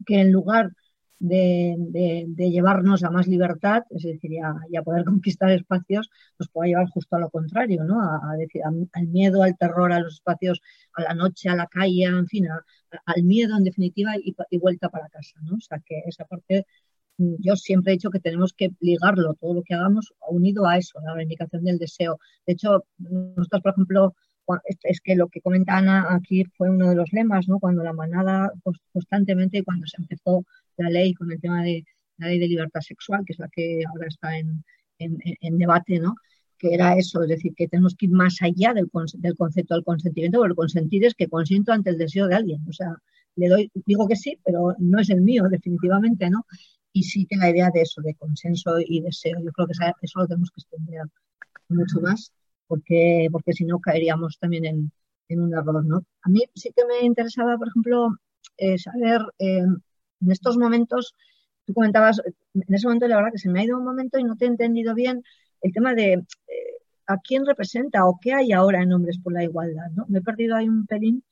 que en lugar de, llevarnos a más libertad, es decir, a, poder conquistar espacios, nos puede llevar justo a lo contrario, ¿no? A, decir, al miedo, al terror, a los espacios, a la noche, a la calle, en fin, al miedo en definitiva y, vuelta para casa, ¿no? O sea, que esa parte mm, yo siempre he dicho que tenemos que ligarlo, todo lo que hagamos, unido a eso, a la reivindicación del deseo. De hecho, nosotros, por ejemplo, es que lo que comenta Ana aquí fue uno de los lemas, ¿no? Cuando la manada constantemente, cuando se empezó la ley con el tema de la ley de libertad sexual, que es la que ahora está en, debate, ¿no? Que era eso, es decir, que tenemos que ir más allá del, del concepto del consentimiento, porque consentir es que consiento ante el deseo de alguien. O sea, le doy, digo que sí, pero no es el mío, definitivamente, ¿no? Y sí que la idea de eso, de consenso y deseo, yo creo que eso lo tenemos que extender mucho más, porque, porque si no caeríamos también en, un error, ¿no? A mí sí que me interesaba, por ejemplo, eh, saber eh, en estos momentos, tú comentabas, en ese momento la verdad que se me ha ido un momento y no te he entendido bien el tema de eh, a quién representa o qué hay ahora en Hombres por la Igualdad, ¿no? Me he perdido ahí un pelín,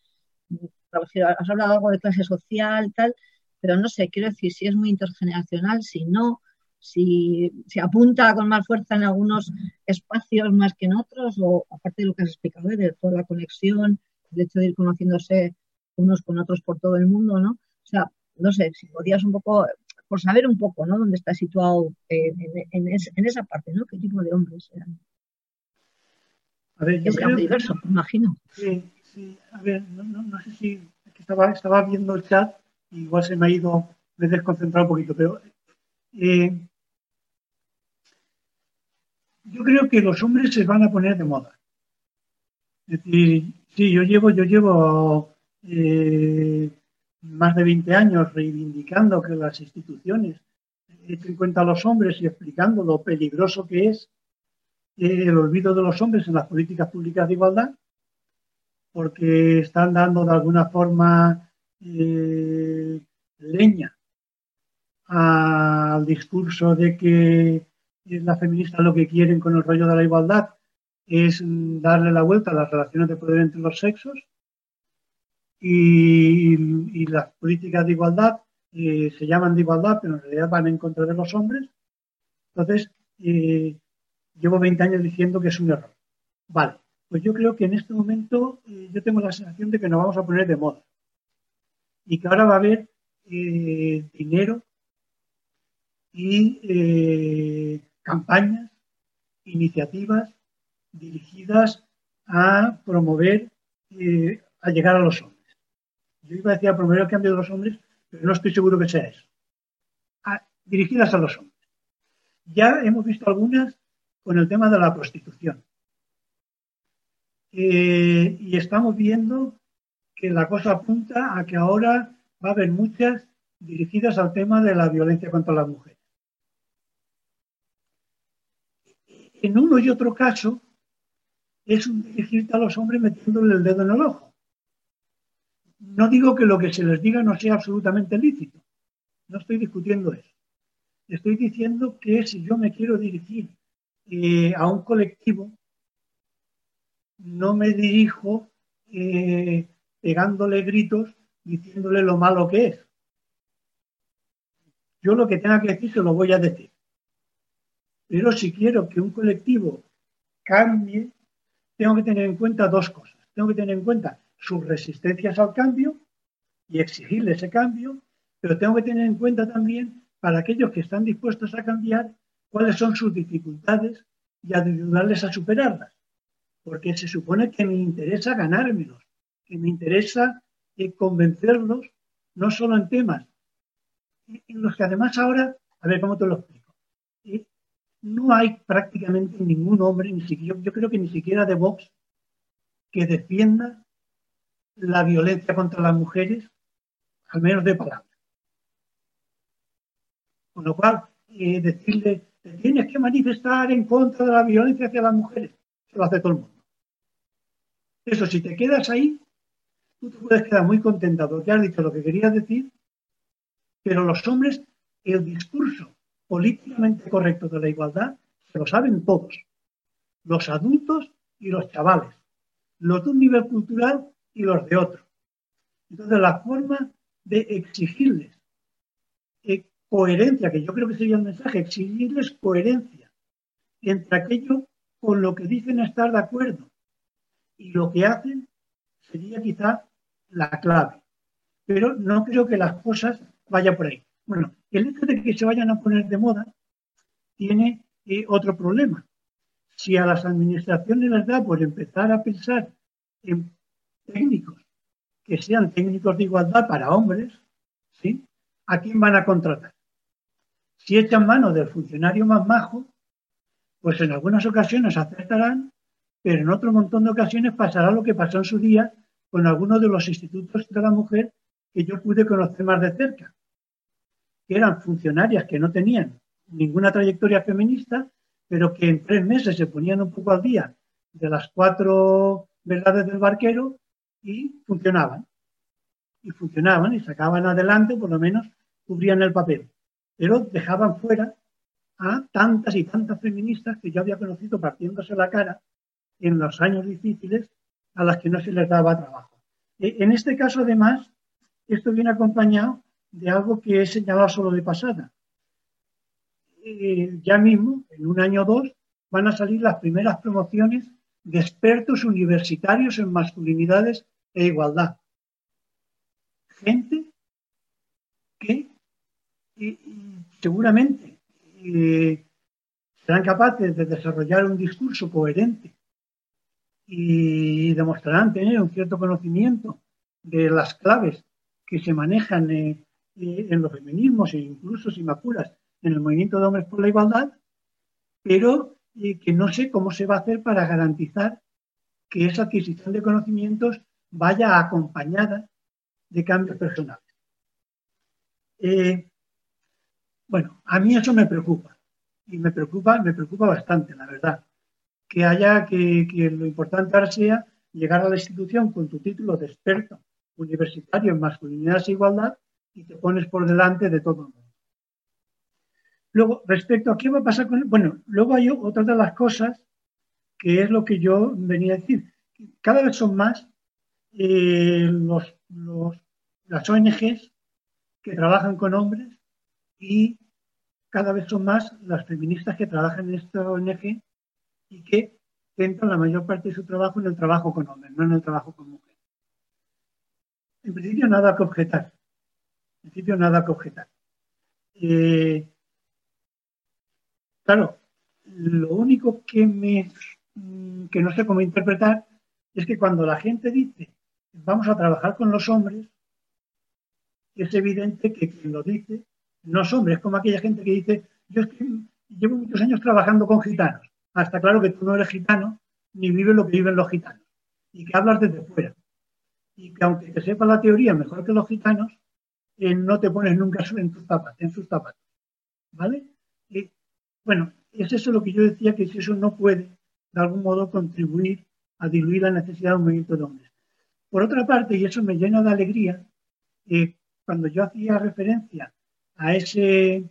has hablado algo de clase social, tal, pero no sé, quiero decir, si es muy intergeneracional, si no, si se apunta con más fuerza en algunos espacios más que en otros, o aparte de lo que has explicado, de toda la conexión, el hecho de ir conociéndose unos con otros por todo el mundo, ¿no? O sea, no sé, si podías un poco, por saber un poco, ¿no? Dónde está situado eh, en, esa parte, ¿no? ¿Qué tipo de hombres eran? A ver, yo creo diverso, me imagino. Sí, sí. A ver, no, no, sé si estaba, estaba viendo el chat, igual se me ha ido, me he desconcentrado un poquito, pero eh, yo creo que los hombres se van a poner de moda. Es decir, sí, yo llevo, yo llevo eh, más de 20 años reivindicando que las instituciones tengan en cuenta a los hombres y explicando lo peligroso que es eh, el olvido de los hombres en las políticas públicas de igualdad, porque están dando de alguna forma eh, leña al discurso de que las feministas lo que quieren con el rollo de la igualdad es darle la vuelta a las relaciones de poder entre los sexos y, las políticas de igualdad eh, se llaman de igualdad, pero en realidad van en contra de los hombres. Entonces, eh, llevo 20 años diciendo que es un error. Vale, pues yo creo que en este momento eh, yo tengo la sensación de que nos vamos a poner de moda y que ahora va a haber dinero y campañas, iniciativas dirigidas a promover, a llegar a los hombres. Yo iba a decir a promover el cambio de los hombres, pero no estoy seguro que sea eso. dirigidas a los hombres. Ya hemos visto algunas con el tema de la prostitución. Eh, y estamos viendo que la cosa apunta a que ahora va a haber muchas dirigidas al tema de la violencia contra las mujeres. En uno y otro caso es dirigirte a los hombres metiéndole el dedo en el ojo. No digo que lo que se les diga no sea absolutamente lícito. No estoy discutiendo eso. Estoy diciendo que si yo me quiero dirigir eh, a un colectivo, no me dirijo eh, pegándole gritos diciéndole lo malo que es. Yo lo que tenga que decir se lo voy a decir. Pero si quiero que un colectivo cambie, tengo que tener en cuenta dos cosas. Tengo que tener en cuenta sus resistencias al cambio y exigirle ese cambio, pero tengo que tener en cuenta también para aquellos que están dispuestos a cambiar cuáles son sus dificultades y ayudarles a superarlas. Porque se supone que me interesa ganármelos, que me interesa eh, convencerlos, no solo en temas en los que además ahora, a ver cómo te lo explico, eh, no hay prácticamente ningún hombre, ni siquiera, yo creo que ni siquiera de Vox, que defienda la violencia contra las mujeres, al menos de palabra. Con lo cual, eh, decirle, te tienes que manifestar en contra de la violencia hacia las mujeres, se lo hace todo el mundo. Eso, si te quedas ahí, tú te puedes quedar muy contenta porque has dicho lo que querías decir, pero los hombres, el discurso políticamente correcto de la igualdad, se lo saben todos, los adultos y los chavales, los de un nivel cultural y los de otro. Entonces, la forma de exigirles eh, coherencia, que yo creo que sería el mensaje, exigirles coherencia entre aquello con lo que dicen estar de acuerdo y lo que hacen sería quizá la clave. Pero no creo que las cosas vayan por ahí. Bueno, el hecho de que se vayan a poner de moda tiene eh, otro problema. Si a las administraciones les da por empezar a pensar en técnicos que sean técnicos de igualdad para hombres, ¿sí? ¿a quién van a contratar? Si echan mano del funcionario más majo, pues en algunas ocasiones acertarán, pero en otro montón de ocasiones pasará lo que pasó en su día con algunos de los institutos de la mujer que yo pude conocer más de cerca, que eran funcionarias que no tenían ninguna trayectoria feminista, pero que en tres meses se ponían un poco al día de las cuatro verdades del barquero y funcionaban. Y funcionaban y sacaban adelante, por lo menos cubrían el papel. Pero dejaban fuera a tantas y tantas feministas que yo había conocido partiéndose la cara en los años difíciles a las que no se les daba trabajo. E, en este caso, además, esto viene acompañado de algo que he señalado solo de pasada. Eh, ya mismo, en un año o dos, van a salir las primeras promociones de expertos universitarios en masculinidades e igualdad. Gente que seguramente eh, serán capaces de desarrollar un discurso coherente y demostrarán tener un cierto conocimiento de las claves que se manejan eh, eh, en los feminismos e incluso, si me en el movimiento de hombres por la igualdad, pero que no sé cómo se va a hacer para garantizar que esa adquisición de conocimientos vaya acompañada de cambios personales. Eh, bueno, a mí eso me preocupa y me preocupa, me preocupa bastante, la verdad, que haya que, que lo importante ahora sea llegar a la institución con tu título de experto universitario en masculinidad e igualdad y te pones por delante de todo el. Luego, respecto a qué va a pasar con... Bueno, luego hay otra de las cosas que es lo que yo venía a decir. Cada vez son más eh, los, las ONGs que trabajan con hombres y cada vez son más las feministas que trabajan en esta ONG y que centran la mayor parte de su trabajo en el trabajo con hombres, no en el trabajo con mujeres. En principio, nada que objetar. En principio, nada que objetar. Eh, Claro, lo único que, me, que no sé cómo interpretar es que cuando la gente dice vamos a trabajar con los hombres, es evidente que quien lo dice no es hombre, es como aquella gente que dice yo llevo muchos años trabajando con gitanos. Hasta ah, claro que tú no eres gitano ni vives lo que viven los gitanos y que hablas desde fuera. Y que aunque te sepa la teoría mejor que los gitanos, no te pones nunca en, tus zapatos, en sus zapatos. ¿Vale? Bueno, es eso lo que yo decía, que si eso no puede, de algún modo, contribuir a diluir la necesidad de un movimiento de hombres. Por otra parte, y eso me llena de alegría, eh, cuando yo hacía referencia a, ese,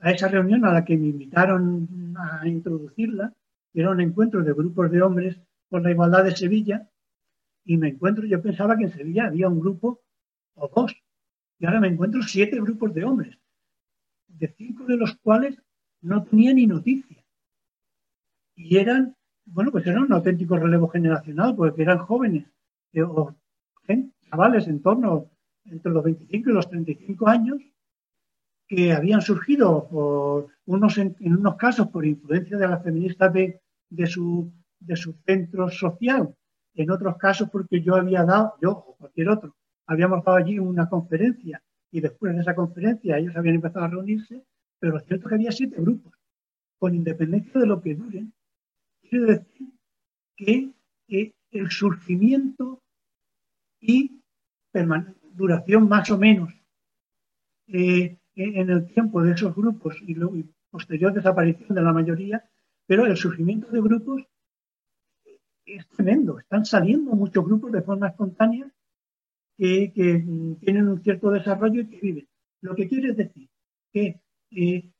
a esa reunión a la que me invitaron a introducirla, que era un encuentro de grupos de hombres por la igualdad de Sevilla, y me encuentro, yo pensaba que en Sevilla había un grupo o dos, y ahora me encuentro siete grupos de hombres, de cinco de los cuales no tenía ni noticia. Y eran, bueno, pues eran un auténtico relevo generacional, porque eran jóvenes, eh, o chavales en torno entre los 25 y los 35 años, que habían surgido por unos, en, unos casos por influencia de las feministas de, de, su, de su centro social, en otros casos porque yo había dado, yo o cualquier otro, habíamos dado allí una conferencia y después de esa conferencia ellos habían empezado a reunirse pero lo cierto es que había siete grupos, con independencia de lo que duren. Quiero decir que, el surgimiento y duración más o menos eh, en el tiempo de esos grupos y, luego, posterior desaparición de la mayoría, pero el surgimiento de grupos es tremendo. Están saliendo muchos grupos de forma espontánea que, tienen un cierto desarrollo y que viven. Lo que quiere decir que eh,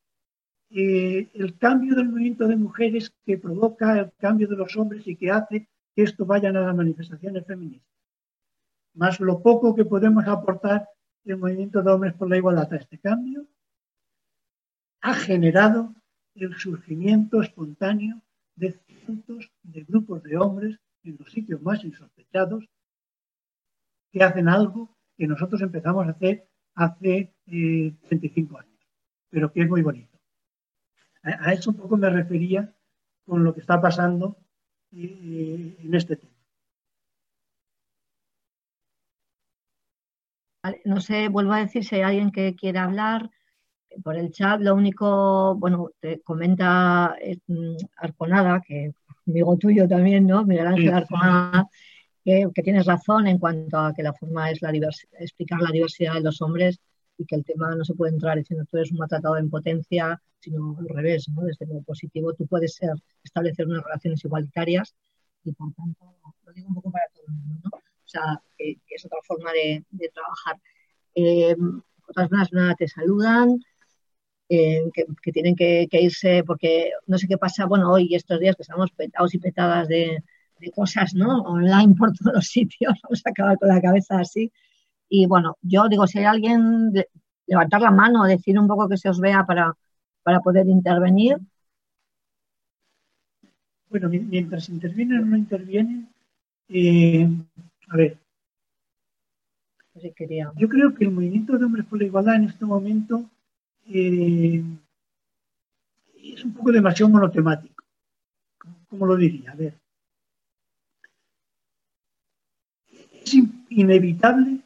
eh, el cambio del movimiento de mujeres que provoca el cambio de los hombres y que hace que esto vayan a las manifestaciones feministas, más lo poco que podemos aportar el movimiento de hombres por la igualdad a este cambio, ha generado el surgimiento espontáneo de cientos de grupos de hombres en los sitios más insospechados que hacen algo que nosotros empezamos a hacer hace 35 eh, años, pero que es muy bonito. A, eso un poco me refería con lo que está pasando eh, en este tema. No sé, vuelvo a decir si hay alguien que quiera hablar por el chat. Lo único, bueno, te comenta eh, Arconada, que amigo tuyo también, ¿no? Miguel Ángel Arconada, que, tienes razón en cuanto a que la forma es la explicar la diversidad de los hombres y que el tema no se puede entrar diciendo tú eres un maltratado de impotencia, sino al revés, ¿no? Desde lo positivo tú puedes ser, establecer unas relaciones igualitarias y por tanto, lo digo un poco para todo el mundo, ¿no? O sea, que, es otra forma de, trabajar. Eh, otras personas nada te saludan, eh, que, tienen que, irse porque no sé qué pasa, bueno, hoy estos días que estamos petados y petadas de, cosas, ¿no? Online por todos los sitios, vamos a acabar con la cabeza así. Y bueno, yo digo, si hay alguien, levantar la mano, decir un poco que se os vea para, para poder intervenir. Bueno, mientras intervienen o no intervienen, eh, a ver. Yo creo que el movimiento de hombres por la igualdad en este momento eh, es un poco demasiado monotemático. ¿Cómo lo diría? A ver. Es inevitable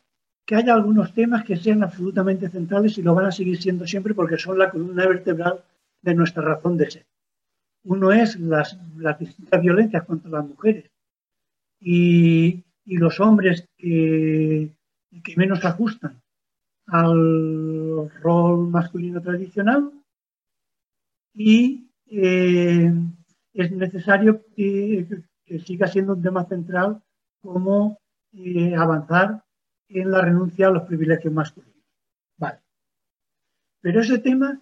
que haya algunos temas que sean absolutamente centrales y lo van a seguir siendo siempre porque son la columna vertebral de nuestra razón de ser. Uno es las, distintas violencias contra las mujeres y, los hombres que, que menos ajustan al rol masculino tradicional y eh, es necesario que, siga siendo un tema central como eh, avanzar en la renuncia a los privilegios masculinos. Vale. Pero ese tema,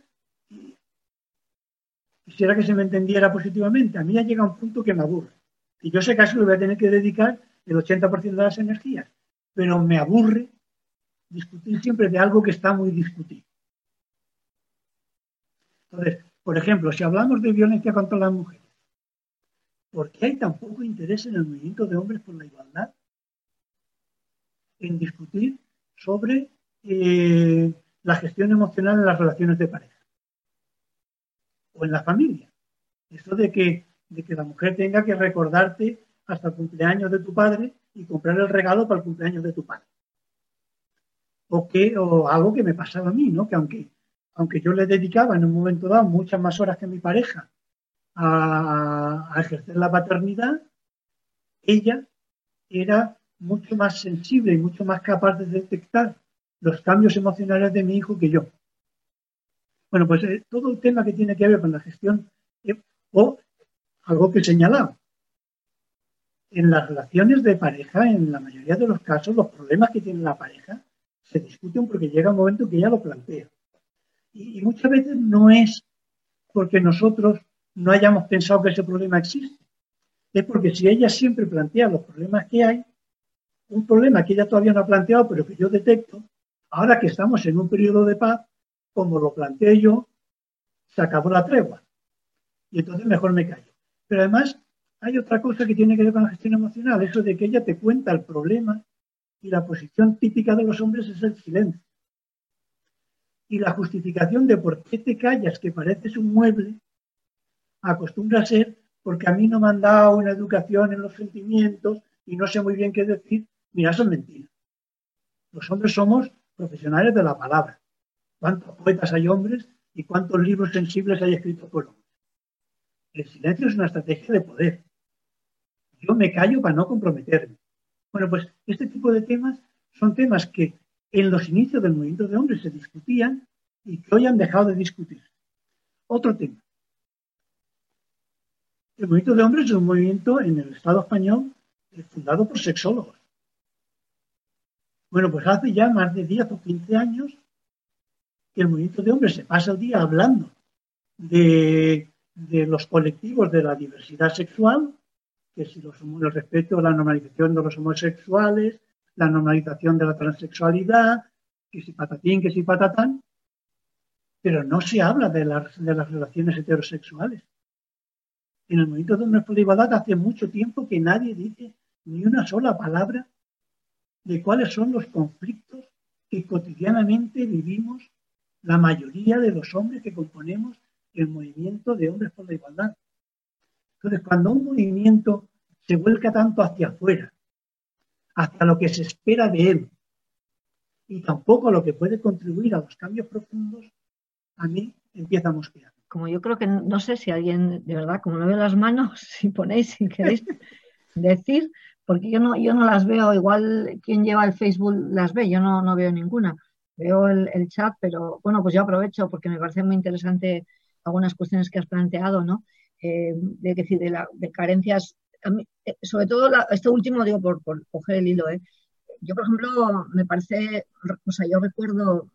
quisiera que se me entendiera positivamente. A mí ya llega un punto que me aburre. Y yo sé que a eso le voy a tener que dedicar el 80% de las energías, pero me aburre discutir siempre de algo que está muy discutido. Entonces, por ejemplo, si hablamos de violencia contra las mujeres, ¿por qué hay tan poco interés en el movimiento de hombres por la igualdad? En discutir sobre eh, la gestión emocional en las relaciones de pareja o en la familia. Eso de que, de que la mujer tenga que recordarte hasta el cumpleaños de tu padre y comprar el regalo para el cumpleaños de tu padre o, que, o algo que me pasaba a mí, ¿no? Que aunque, aunque yo le dedicaba en un momento dado muchas más horas que mi pareja a, ejercer la paternidad, ella era mucho más sensible y mucho más capaz de detectar los cambios emocionales de mi hijo que yo. Bueno, pues eh, todo el tema que tiene que ver con la gestión eh, o algo que he señalado. En las relaciones de pareja, en la mayoría de los casos, los problemas que tiene la pareja se discuten porque llega un momento que ella lo plantea. Y, muchas veces no es porque nosotros no hayamos pensado que ese problema existe. Es porque si ella siempre plantea los problemas que hay, un problema que ella todavía no ha planteado, pero que yo detecto, ahora que estamos en un periodo de paz, como lo planteé yo, se acabó la tregua. Y entonces mejor me callo. Pero además hay otra cosa que tiene que ver con la gestión emocional, eso de que ella te cuenta el problema y la posición típica de los hombres es el silencio. Y la justificación de por qué te callas, que pareces un mueble, acostumbra a ser porque a mí no me han dado una educación en los sentimientos y no sé muy bien qué decir. Mira, eso es mentira. Los hombres somos profesionales de la palabra. ¿Cuántos poetas hay hombres y cuántos libros sensibles hay escritos por hombres? El silencio es una estrategia de poder. yo me callo para no comprometerme. Bueno, pues este tipo de temas son temas que en los inicios del movimiento de hombres se discutían y que hoy han dejado de discutir. Otro tema. El movimiento de hombres es un movimiento en el Estado español eh, fundado por sexólogos. Bueno, pues hace ya más de 10 o 15 años que el movimiento de hombres se pasa el día hablando de, los colectivos de la diversidad sexual, que si los, el respeto a la normalización de los homosexuales, la normalización de la transexualidad, que si patatín, que si patatán, pero no se habla de las, de las relaciones heterosexuales. En el movimiento de hombres por la igualdad hace mucho tiempo que nadie dice ni una sola palabra de cuáles son los conflictos que cotidianamente vivimos la mayoría de los hombres que componemos el movimiento de hombres por la igualdad. Entonces, cuando un movimiento se vuelca tanto hacia afuera, hacia lo que se espera de él, y tampoco lo que puede contribuir a los cambios profundos, a mí empieza a mosquear. Como yo creo que no sé si alguien, de verdad, como no veo las manos, si ponéis, si queréis decir, porque yo no, yo no las veo, igual quien lleva el Facebook las ve, yo no, no veo ninguna. Veo el, chat, pero bueno, pues yo aprovecho porque me parece muy interesante algunas cuestiones que has planteado, ¿no? Eh, de, decir, de, la, carencias, eh, sobre todo este último, digo, por, por coger el hilo, ¿eh? Yo, por ejemplo, me parece, o sea, yo recuerdo,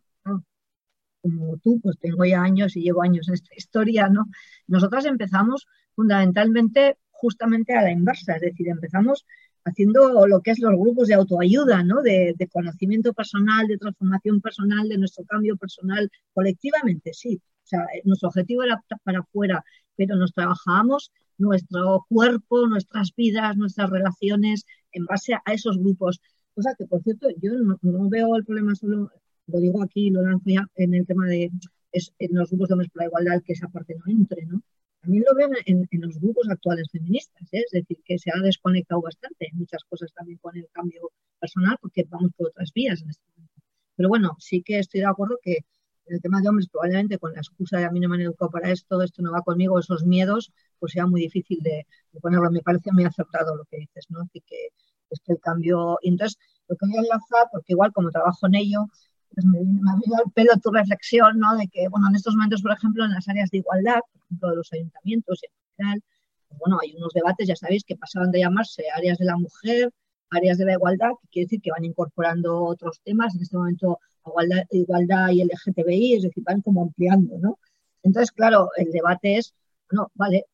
como tú, pues tengo ya años y llevo años en esta historia, ¿no? Nosotras empezamos fundamentalmente justamente a la inversa, es decir, empezamos haciendo lo que es los grupos de autoayuda, ¿no? De, conocimiento personal, de transformación personal, de nuestro cambio personal colectivamente, sí. O sea, eh, nuestro objetivo era para afuera, pero nos trabajábamos nuestro cuerpo, nuestras vidas, nuestras relaciones en base a esos grupos. O sea que, por cierto, yo no, veo el problema solo, lo digo aquí, lo lanzo ya en el tema de en los grupos de hombres por la igualdad, que esa parte no entre, ¿no? También lo veo en, los grupos actuales feministas, ¿eh? es decir, que se ha desconectado bastante muchas cosas también con el cambio personal porque vamos por otras vías en este momento. Pero bueno, sí que estoy de acuerdo que en el tema de hombres, probablemente con la excusa de a mí no me han educado para esto, esto no va conmigo, esos miedos, pues sea muy difícil de, ponerlo. Me parece muy acertado lo que dices, ¿no? Así que es que el cambio. Y entonces, lo que voy a enlazar, porque igual como trabajo en ello, pues me, ha venido al pelo tu reflexión, ¿no? De que, bueno, en estos momentos, por ejemplo, en las áreas de igualdad, por ejemplo, de los ayuntamientos y en general, pues bueno, hay unos debates, ya sabéis, que pasaban de llamarse áreas de la mujer, áreas de la igualdad, que quiere decir que van incorporando otros temas, en este momento igualdad, igualdad y LGTBI, es decir, van como ampliando, ¿no? Entonces, claro, el debate es, bueno, vale,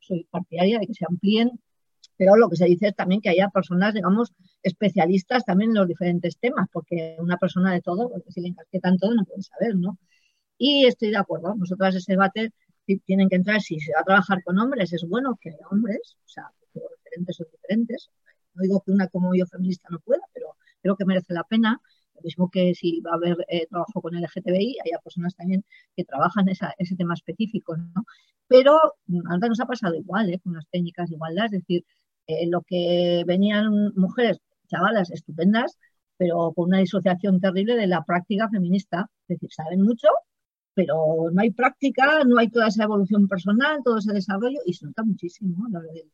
soy partidaria de que se amplíen pero lo que se dice es también que haya personas, digamos, especialistas también en los diferentes temas, porque una persona de todo, porque si le encasquetan todo, no puede saber, ¿no? Y estoy de acuerdo, nosotras ese debate tienen que entrar, si se va a trabajar con hombres, es bueno que haya hombres, o sea, los diferentes o diferentes. No digo que una como yo feminista no pueda, pero creo que merece la pena lo mismo que si va a haber eh, trabajo con el LGTBI, haya personas también que trabajan ese tema específico, ¿no? Pero mm, antes nos ha pasado igual, ¿eh? Con las técnicas de igualdad, es decir, eh, lo que venían mujeres, chavalas estupendas, pero con una disociación terrible de la práctica feminista. Es decir, saben mucho, pero no hay práctica, no hay toda esa evolución personal, todo ese desarrollo, y se nota muchísimo ¿no? del,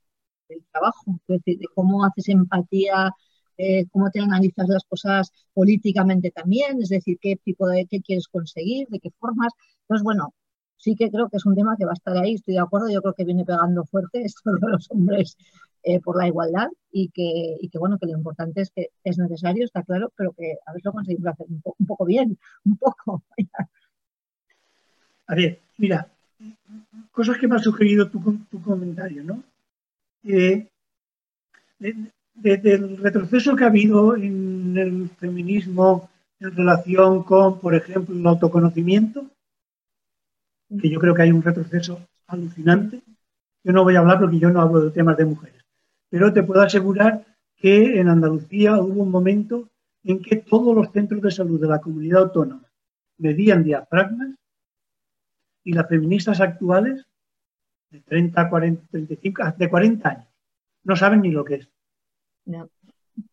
trabajo, es decir, de cómo haces empatía, eh, cómo te analizas las cosas políticamente también, es decir, qué tipo de, qué quieres conseguir, de qué formas. Entonces, bueno, sí que creo que es un tema que va a estar ahí, estoy de acuerdo, yo creo que viene pegando fuerte esto de los hombres eh, por la igualdad y que, bueno, que lo importante es que es necesario, está claro, pero que a si lo conseguimos hacer un, poco bien, un poco. a ver, mira, cosas que me ha sugerido tu, comentario, ¿no? Eh, desde el retroceso que ha habido en el feminismo en relación con, por ejemplo, el autoconocimiento, que yo creo que hay un retroceso alucinante. Yo no voy a hablar porque yo no hablo de temas de mujeres pero te puedo asegurar que en Andalucía hubo un momento en que todos los centros de salud de la comunidad autónoma medían diafragmas y las feministas actuales de 30, 40, 35, de 40 años no saben ni lo que es.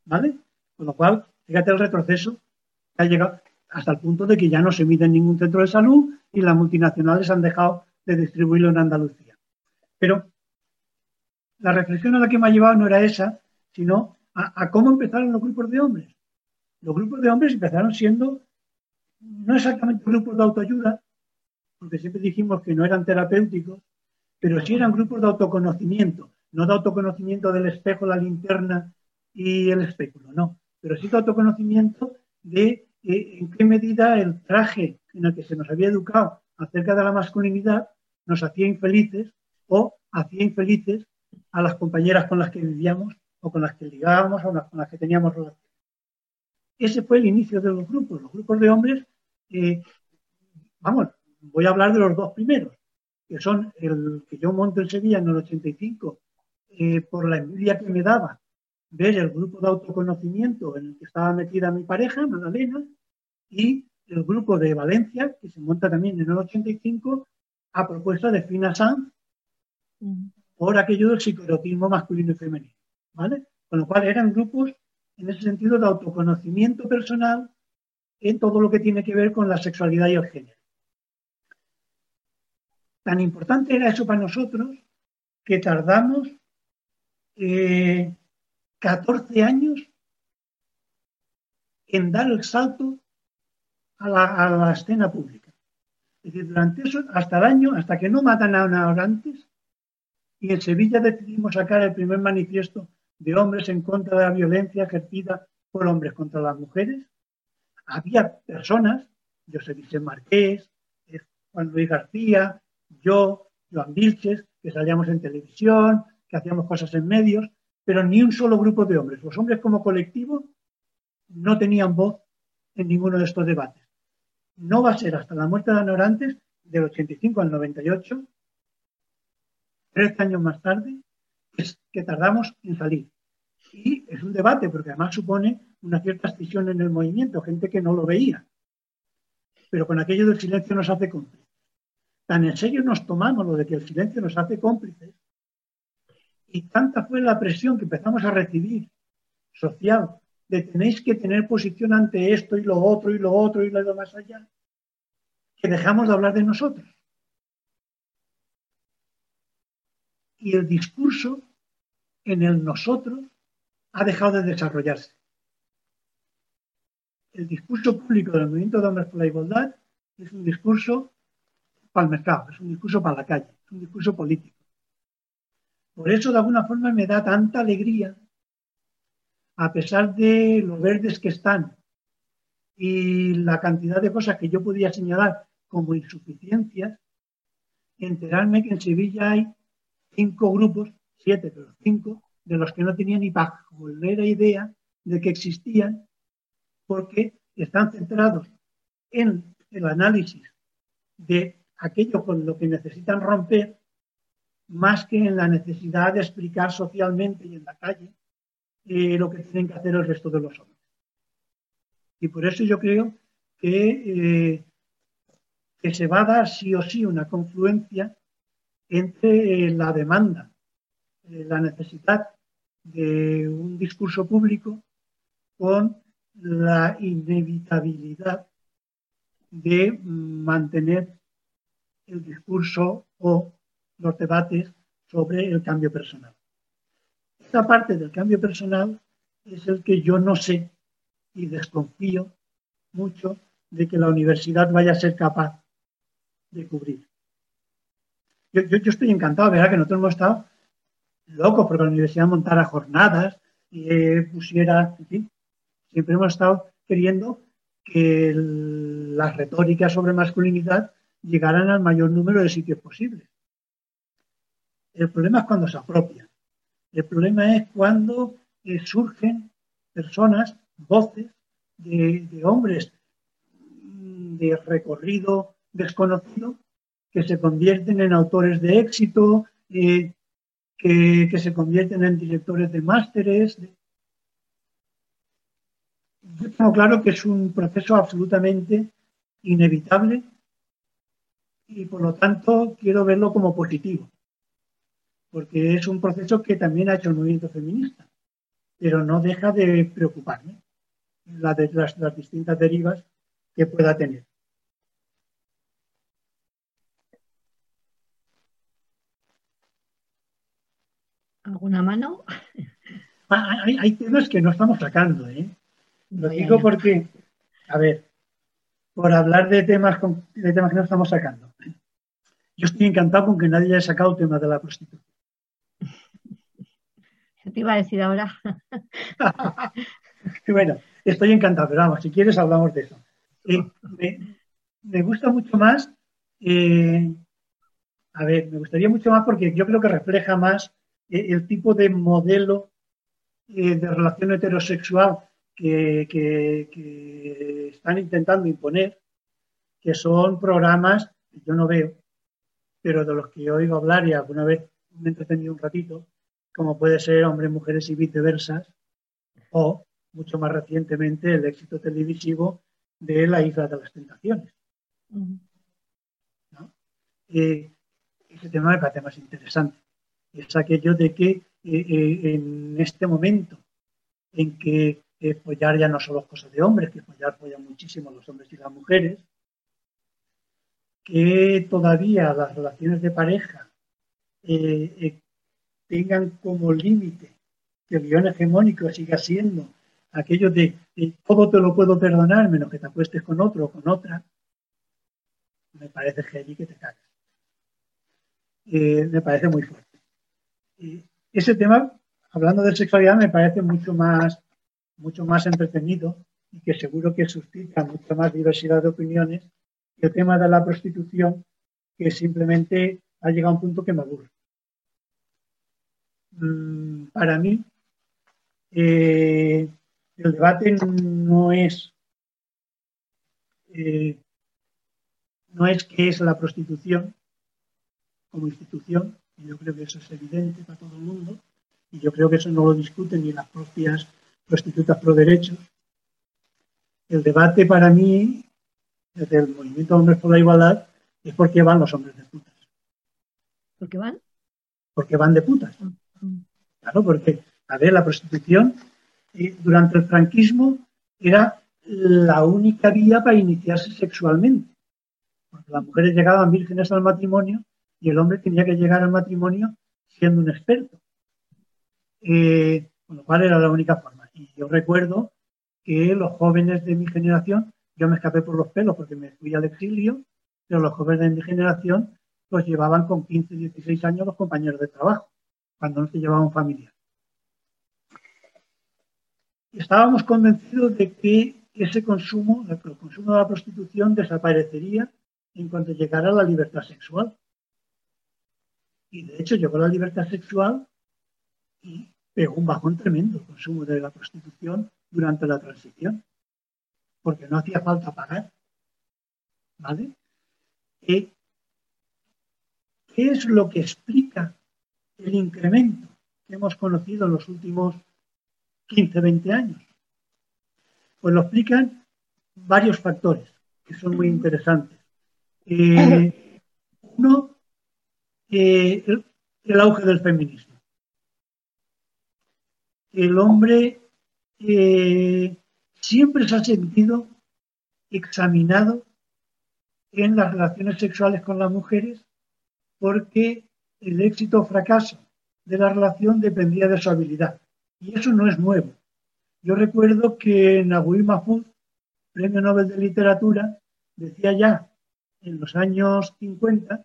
¿Vale? Con lo cual, fíjate el retroceso que ha llegado hasta el punto de que ya no se mide en ningún centro de salud y las multinacionales han dejado de distribuirlo en Andalucía. Pero la reflexión a la que me ha llevado no era esa, sino a, cómo empezaron los grupos de hombres. Los grupos de hombres empezaron siendo no exactamente grupos de autoayuda, porque siempre dijimos que no eran terapéuticos, pero sí eran grupos de autoconocimiento, no de autoconocimiento del espejo, la linterna y el espéculo, no, pero sí de autoconocimiento de eh, en qué medida el traje en el que se nos había educado acerca de la masculinidad nos hacía infelices o hacía infelices a las compañeras con las que vivíamos o con las que ligábamos o con las que teníamos relación. Ese fue el inicio de los grupos. Los grupos de hombres, eh, vamos, voy a hablar de los dos primeros, que son el que yo monto en Sevilla en el 85 eh, por la envidia que me daba ver el grupo de autoconocimiento en el que estaba metida mi pareja, Magdalena, y el grupo de Valencia, que se monta también en el 85 a propuesta de Fina Sanz. Por aquello del psicoerotismo masculino y femenino. ¿vale? Con lo cual eran grupos en ese sentido de autoconocimiento personal en todo lo que tiene que ver con la sexualidad y el género. Tan importante era eso para nosotros que tardamos 14 eh, años en dar el salto a la, escena pública. Es decir, durante eso, hasta el año, hasta que no matan a una hora antes, y en Sevilla decidimos sacar el primer manifiesto de hombres en contra de la violencia ejercida por hombres contra las mujeres, había personas, José Vicente Marqués, eh, Juan Luis García, yo, Joan Vilches, que salíamos en televisión, que hacíamos cosas en medios, pero ni un solo grupo de hombres. Los hombres como colectivo no tenían voz en ninguno de estos debates. No va a ser hasta la muerte de Anorantes, del 85 al 98, 13 años más tarde, que tardamos en salir. Y es un debate, porque además supone una cierta escisión en el movimiento, gente que no lo veía. Pero con aquello del silencio nos hace cómplices. Tan en serio nos tomamos lo de que el silencio nos hace cómplices. Y tanta fue la presión que empezamos a recibir social de tenéis que tener posición ante esto y lo otro y lo otro y lo más allá, que dejamos de hablar de nosotros. Y el discurso en el nosotros ha dejado de desarrollarse. El discurso público del movimiento de hombres por la igualdad es un discurso para el mercado, es un discurso para la calle, es un discurso político. Por eso, de alguna forma, me da tanta alegría, a pesar de lo verdes que están y la cantidad de cosas que yo podía señalar como insuficiencias, enterarme que en Sevilla hay cinco grupos, siete, pero cinco, de los que no tenía ni la idea de que existían, porque están centrados en el análisis de aquello con lo que necesitan romper, más que en la necesidad de explicar socialmente y en la calle eh, lo que tienen que hacer el resto de los hombres. Y por eso yo creo que, eh, que se va a dar sí o sí una confluencia entre la demanda, eh, la necesidad de un discurso público con la inevitabilidad de mantener el discurso o los debates sobre el cambio personal. Esta parte del cambio personal es el que yo no sé y desconfío mucho de que la universidad vaya a ser capaz de cubrir. Yo, estoy encantado, ¿verdad? Que nosotros hemos estado loco porque la universidad montara jornadas y eh, pusiera, siempre hemos estado queriendo que las retóricas sobre masculinidad llegaran al mayor número de sitios posibles. El problema es cuando se apropian. El problema es cuando eh, surgen personas, voces de, hombres de recorrido desconocido que se convierten en autores de éxito, eh, que, se convierten en directores de másteres. Yo tengo claro que es un proceso absolutamente inevitable y por lo tanto quiero verlo como positivo, porque es un proceso que también ha hecho el movimiento feminista, pero no deja de preocuparme las, las distintas derivas que pueda tener. ¿Alguna mano? Ah, hay, temas que no estamos sacando, ¿eh? Lo digo porque, a ver, por hablar de temas, de temas que no estamos sacando. Yo estoy encantado con que nadie haya sacado el tema de la prostitución. ¿Qué te iba a decir ahora? bueno, estoy encantado, pero vamos, si quieres hablamos de eso. Eh, me, gusta mucho más, eh, a ver, me gustaría mucho más porque yo creo que refleja más el tipo de modelo de relación heterosexual que, que, están intentando imponer, que son programas que yo no veo, pero de los que yo oigo hablar y alguna vez me he entretenido un ratito, como puede ser hombres, mujeres y viceversas, o mucho más recientemente el éxito televisivo de La Isla de las Tentaciones. ese tema me parece más interesante. Es aquello de que eh, eh, en este momento en que eh, follar ya no solo es cosa de hombres, que follar follan muchísimo los hombres y las mujeres, que todavía las relaciones de pareja tengan como límite que el guion hegemónico siga siendo aquello de, todo te lo puedo perdonar menos que te acuestes con otro o con otra, me parece heavy que te cagas. Eh, me parece muy fuerte. Ese tema, hablando de sexualidad, me parece mucho más, mucho más entretenido y que seguro que suscita mucha más diversidad de opiniones que el tema de la prostitución, que simplemente ha llegado a un punto que me aburre. Mm, para mí, eh, el debate no es, eh, no es qué es la prostitución como institución, y yo creo que eso es evidente para todo el mundo, y yo creo que eso no lo discuten ni las propias prostitutas pro derechos. El debate para mí, desde el movimiento Hombres por la Igualdad, es por qué van los hombres de putas. ¿Por qué van? Porque van de putas. Mm, mm. Claro, porque, a ver, la prostitución durante el franquismo era la única vía para iniciarse sexualmente. Porque las mujeres llegaban vírgenes al matrimonio y el hombre tenía que llegar al matrimonio siendo un experto. Eh, con lo cual era la única forma. Y yo recuerdo que los jóvenes de mi generación, yo me escapé por los pelos porque me fui al exilio, pero los jóvenes de mi generación los llevaban con 15, 16 años los compañeros de trabajo, cuando no se llevaban familia estábamos convencidos de que ese consumo, el consumo de la prostitución desaparecería en cuanto llegara la libertad sexual. Y de hecho llegó la libertad sexual y pegó un bajón tremendo el consumo de la prostitución durante la transición, porque no hacía falta pagar. ¿Vale? ¿Qué es lo que explica el incremento que hemos conocido en los últimos 15, 20 años? Pues lo explican varios factores que son muy interesantes. Eh, uno, el, auge del feminismo. El hombre eh, siempre se ha sentido examinado en las relaciones sexuales con las mujeres porque el éxito o fracaso de la relación dependía de su habilidad. Y eso no es nuevo. Yo recuerdo que Naguib Mahfouz, premio Nobel de Literatura, decía ya en los años 50,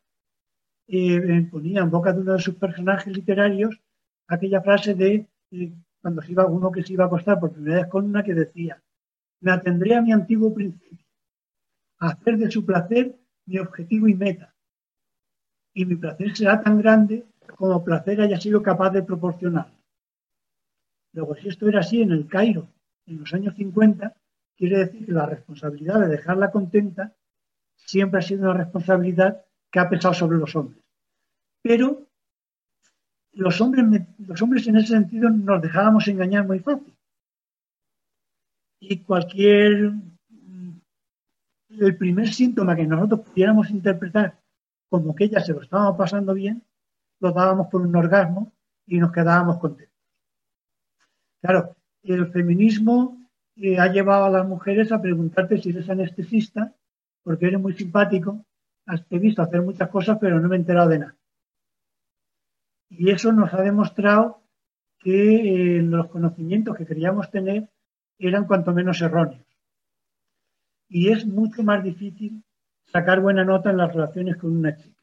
eh, ponía en boca de uno de sus personajes literarios aquella frase de eh, cuando se iba uno que se iba a acostar por primera vez con una que decía, me atendré a mi antiguo principio, a hacer de su placer mi objetivo y meta. Y mi placer será tan grande como placer haya sido capaz de proporcionar. Luego, si esto era así en el Cairo en los años 50, quiere decir que la responsabilidad de dejarla contenta siempre ha sido una responsabilidad que ha pesado sobre los hombres. Pero los hombres, los hombres en ese sentido nos dejábamos engañar muy fácil. Y cualquier, el primer síntoma que nosotros pudiéramos interpretar como que ella se lo estaba pasando bien, lo dábamos por un orgasmo y nos quedábamos contentos. Claro, el feminismo eh, ha llevado a las mujeres a preguntarte si eres anestesista, porque eres muy simpático, has, visto hacer muchas cosas, pero no me he enterado de nada. Y eso nos ha demostrado que eh, los conocimientos que queríamos tener eran cuanto menos erróneos. Y es mucho más difícil sacar buena nota en las relaciones con una chica.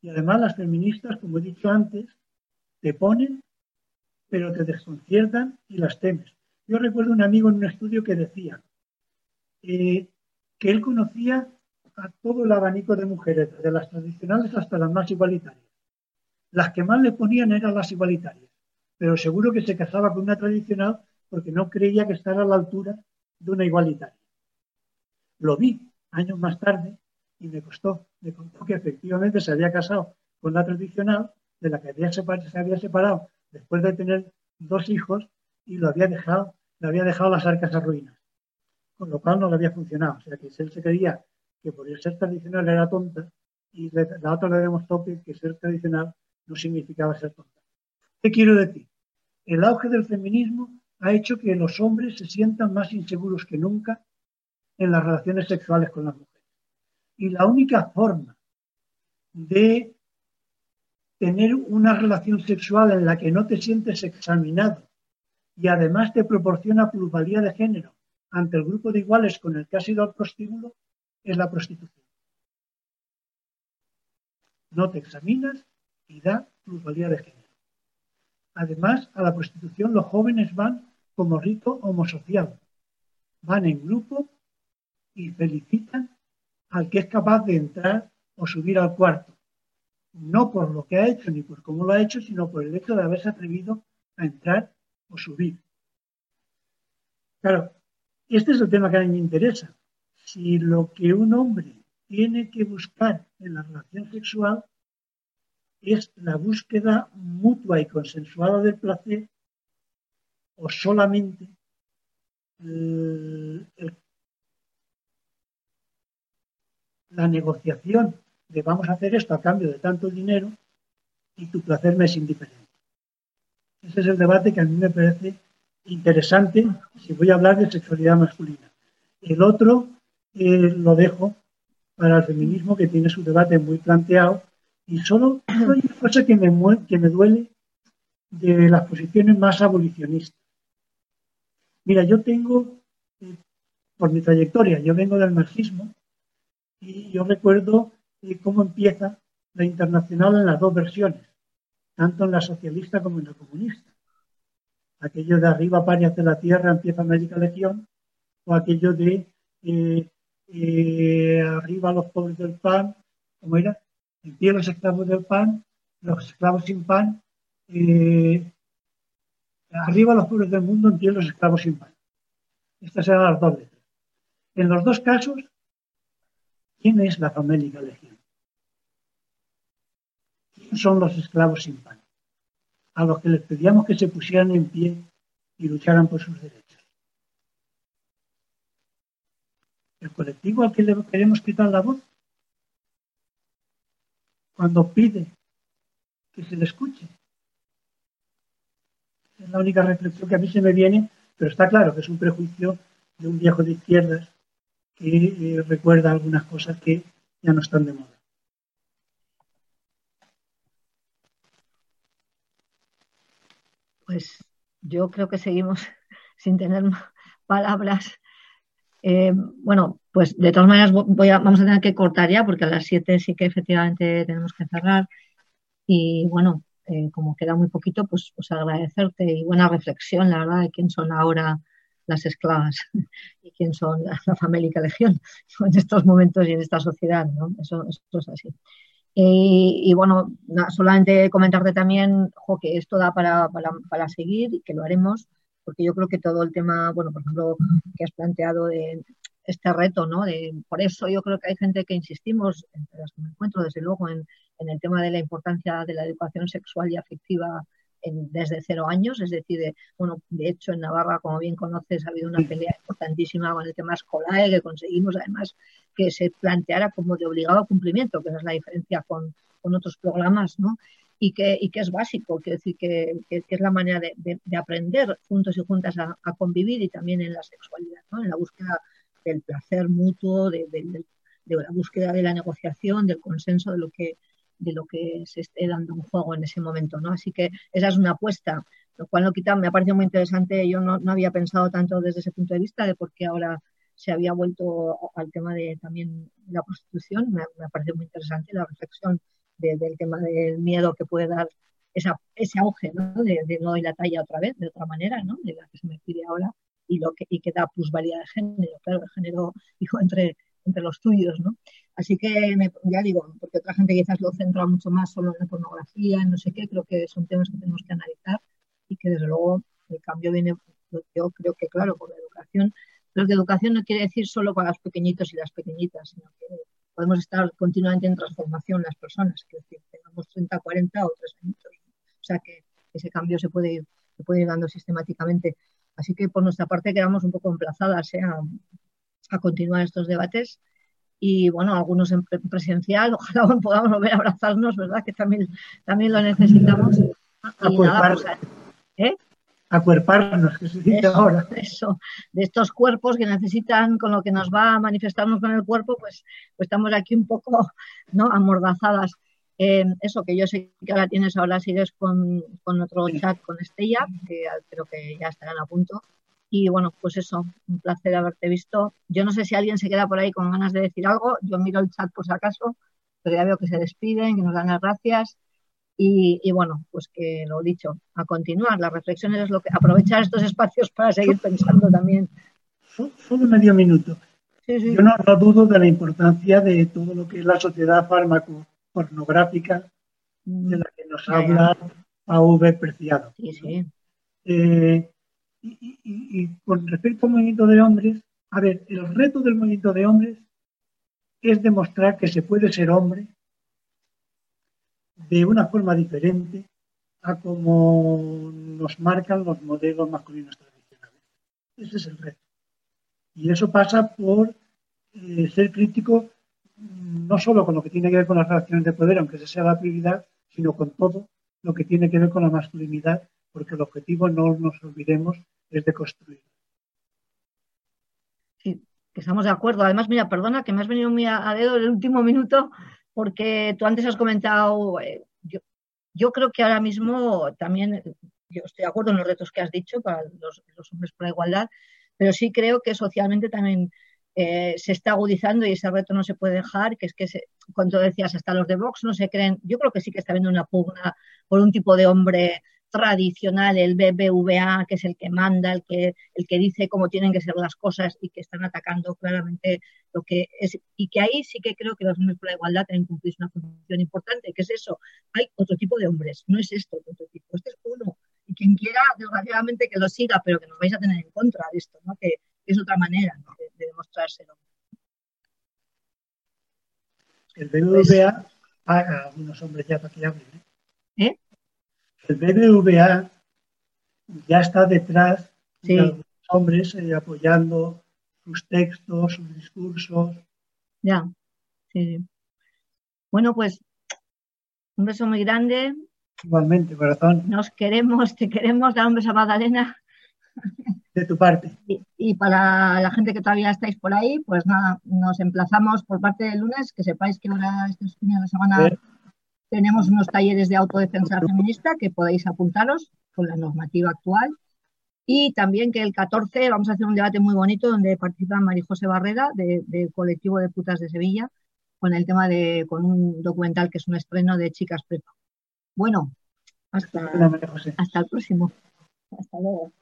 Y además las feministas, como he dicho antes, te ponen, pero te desconciertan y las temes. Yo recuerdo un amigo en un estudio que decía eh, que él conocía a todo el abanico de mujeres, desde las tradicionales hasta las más igualitarias. Las que más le ponían eran las igualitarias, pero seguro que se casaba con una tradicional porque no creía que estara a la altura de una igualitaria. Lo vi años más tarde y me costó, me contó que efectivamente se había casado con la tradicional, de la que había se había separado después de tener dos hijos y lo había dejado, le había dejado las arcas a ruinas, con lo cual no le había funcionado. O sea que él se creía que por ser tradicional era tonta y la otra le demostró que ser tradicional no significaba ser tonta. ¿Qué quiero decir? El auge del feminismo ha hecho que los hombres se sientan más inseguros que nunca en las relaciones sexuales con las mujeres. Y la única forma de tener una relación sexual en la que no te sientes examinado y además te proporciona plusvalía de género ante el grupo de iguales con el que has sido al prostíbulo es la prostitución. No te examinas y da plusvalía de género. Además, a la prostitución los jóvenes van como rito homosocial. Van en grupo y felicitan al que es capaz de entrar o subir al cuarto. No por lo que ha hecho ni por cómo lo ha hecho, sino por el hecho de haberse atrevido a entrar o subir. Claro, este es el tema que a mí me interesa. Si lo que un hombre tiene que buscar en la relación sexual es la búsqueda mutua y consensuada del placer o solamente la negociación de vamos a hacer esto a cambio de tanto dinero y tu placer me es indiferente. Ese es el debate que a mí me parece interesante si voy a hablar de sexualidad masculina. El otro eh, lo dejo para el feminismo que tiene su debate muy planteado y solo hay una cosa que me, que me duele de las posiciones más abolicionistas. Mira, yo tengo, eh, por mi trayectoria, yo vengo del marxismo y yo recuerdo eh, cómo empieza la internacional en las dos versiones, tanto en la socialista como en la comunista. Aquello de arriba, parias de la tierra, empieza América Legión, o aquello de eh, arriba los pobres del pan, como era, en pie los esclavos del pan, los esclavos sin pan, arriba los pobres del mundo, en pie los esclavos sin pan. Estas eran las dos letras. En los dos casos ¿Quién es la famélica legión? ¿Quién son los esclavos sin pan? A los que les pedíamos que se pusieran en pie y lucharan por sus derechos. El colectivo al que le queremos quitar la voz, cuando pide que se le escuche. Es la única reflexión que a mí se me viene, pero está claro que es un prejuicio de un viejo de izquierdas que eh, recuerda algunas cosas que ya no están de moda. Pues yo creo que seguimos sin tener palabras. Eh, bueno, pues de todas maneras voy vamos a tener que cortar ya porque a las 7 sí que efectivamente tenemos que cerrar. Y bueno, eh, como queda muy poquito, pues, pues agradecerte y buena reflexión, la verdad, de quién son ahora las esclavas y quién son la, famélica legión en estos momentos y en esta sociedad, ¿no? Eso, es así. Y, bueno, solamente comentarte también que esto da para, para, seguir y que lo haremos, porque yo creo que todo el tema, bueno, por ejemplo, que has planteado de este reto, ¿no? De, por eso yo creo que hay gente que insistimos, entre las que me encuentro, desde luego, en, en el tema de la importancia de la educación sexual y afectiva desde cero años, es decir, bueno, de hecho en Navarra, como bien conoces, ha habido una pelea importantísima con el tema escolar que conseguimos además que se planteara como de obligado cumplimiento, que esa es la diferencia con, otros programas, ¿no? Y que, y que es básico, quiero decir que, es la manera de, aprender juntos y juntas a, convivir y también en la sexualidad, ¿no? En la búsqueda del placer mutuo, de, de la búsqueda de la negociación, del consenso de lo que de lo que se esté dando un juego en ese momento, ¿no? Así que esa es una apuesta lo cual no quita, me ha parecido muy interesante, yo no, no había pensado tanto desde ese punto de vista de por qué ahora se había vuelto al tema de también la prostitución, me, me ha parecido muy interesante la reflexión del tema del miedo que puede dar esa, ese auge ¿no? De, de, no doy la talla otra vez, de otra manera, ¿no? de la que se me pide ahora y, lo que, y que da plusvalía de género, claro, de género digo, entre, entre los tuyos. ¿no? Así que me, ya digo, porque otra gente quizás lo centra mucho más solo en la pornografía, en no sé qué, creo que son temas que tenemos que analizar y que desde luego el cambio viene, yo creo que claro, por la educación, pero que educación no quiere decir solo para los pequeñitos y las pequeñitas, sino que podemos estar continuamente en transformación las personas, que decir, tengamos 30, 40 o 3 años. O sea que ese cambio se puede ir, se puede ir dando sistemáticamente. Así que por nuestra parte quedamos un poco emplazadas ¿eh? a, a, continuar estos debates y bueno, algunos en presencial, ojalá podamos volver a abrazarnos, ¿verdad? Que también, también lo necesitamos. Y nada, pues, ¿eh? acuerparnos, que se dice eso, ahora. Eso, de estos cuerpos que necesitan, con lo que nos va a manifestarnos con el cuerpo, pues, pues estamos aquí un poco ¿no? amordazadas. Eh, eso que yo sé que ahora tienes, ahora sigues con, con otro chat con Estella, que creo que ya estarán a punto. Y bueno, pues eso, un placer haberte visto. Yo no sé si alguien se queda por ahí con ganas de decir algo, yo miro el chat por si acaso, pero ya veo que se despiden, que nos dan las gracias. Y, y, bueno, pues que lo dicho, a continuar, las reflexiones es lo que aprovechar estos espacios para seguir pensando también. Solo medio minuto. Sí, sí. Yo no, no, dudo de la importancia de todo lo que es la sociedad fármaco-pornográfica de la que nos habla. A.V. Preciado. Sí, sí. Eh, y, y, y, con respecto al movimiento de hombres, a ver, el reto del movimiento de hombres es demostrar que se puede ser hombre de una forma diferente a como nos marcan los modelos masculinos tradicionales. Ese es el reto. Y eso pasa por eh, ser crítico no solo con lo que tiene que ver con las relaciones de poder, aunque esa sea la prioridad, sino con todo lo que tiene que ver con la masculinidad, porque el objetivo, no nos olvidemos, es de construir. Sí, que estamos de acuerdo. Además, mira, perdona que me has venido muy a, dedo en el último minuto, porque tú antes has comentado, eh, yo, yo, creo que ahora mismo también, yo estoy de acuerdo en los retos que has dicho para los, los hombres por la igualdad, pero sí creo que socialmente también eh, se está agudizando y ese reto no se puede dejar, que es que, se, cuando decías, hasta los de Vox no se creen, yo creo que sí que está habiendo una pugna por un tipo de hombre tradicional, el BBVA, que es el que manda, el que, el que dice cómo tienen que ser las cosas y que están atacando claramente lo que es. Y que ahí sí que creo que los hombres por la igualdad tienen cumplir una función importante, que es eso. Hay otro tipo de hombres, no es esto otro tipo, este es uno. Y quien quiera, desgraciadamente, que lo siga, pero que nos vais a tener en contra de esto, ¿no? que, que es otra manera de, de, demostrarse el BBVA pues, paga a algunos hombres ya para que hablen. ¿eh? ¿Eh? el BBVA ya está detrás sí. de los hombres eh, apoyando sus textos, sus discursos. Ya, sí. Bueno, pues un beso muy grande. Igualmente, corazón. Nos queremos, te queremos, dar un beso a Magdalena. De tu parte. Y, y, para la gente que todavía estáis por ahí, pues nada, nos emplazamos por parte del lunes, que sepáis que ahora estos fines de semana... Tenemos unos talleres de autodefensa feminista que podéis apuntaros con la normativa actual. Y también que el 14 vamos a hacer un debate muy bonito donde participa María José Barrera del de colectivo de putas de Sevilla con el tema de, con un documental que es un estreno de Chicas Prepa. Bueno, hasta, hasta el próximo. Hasta luego.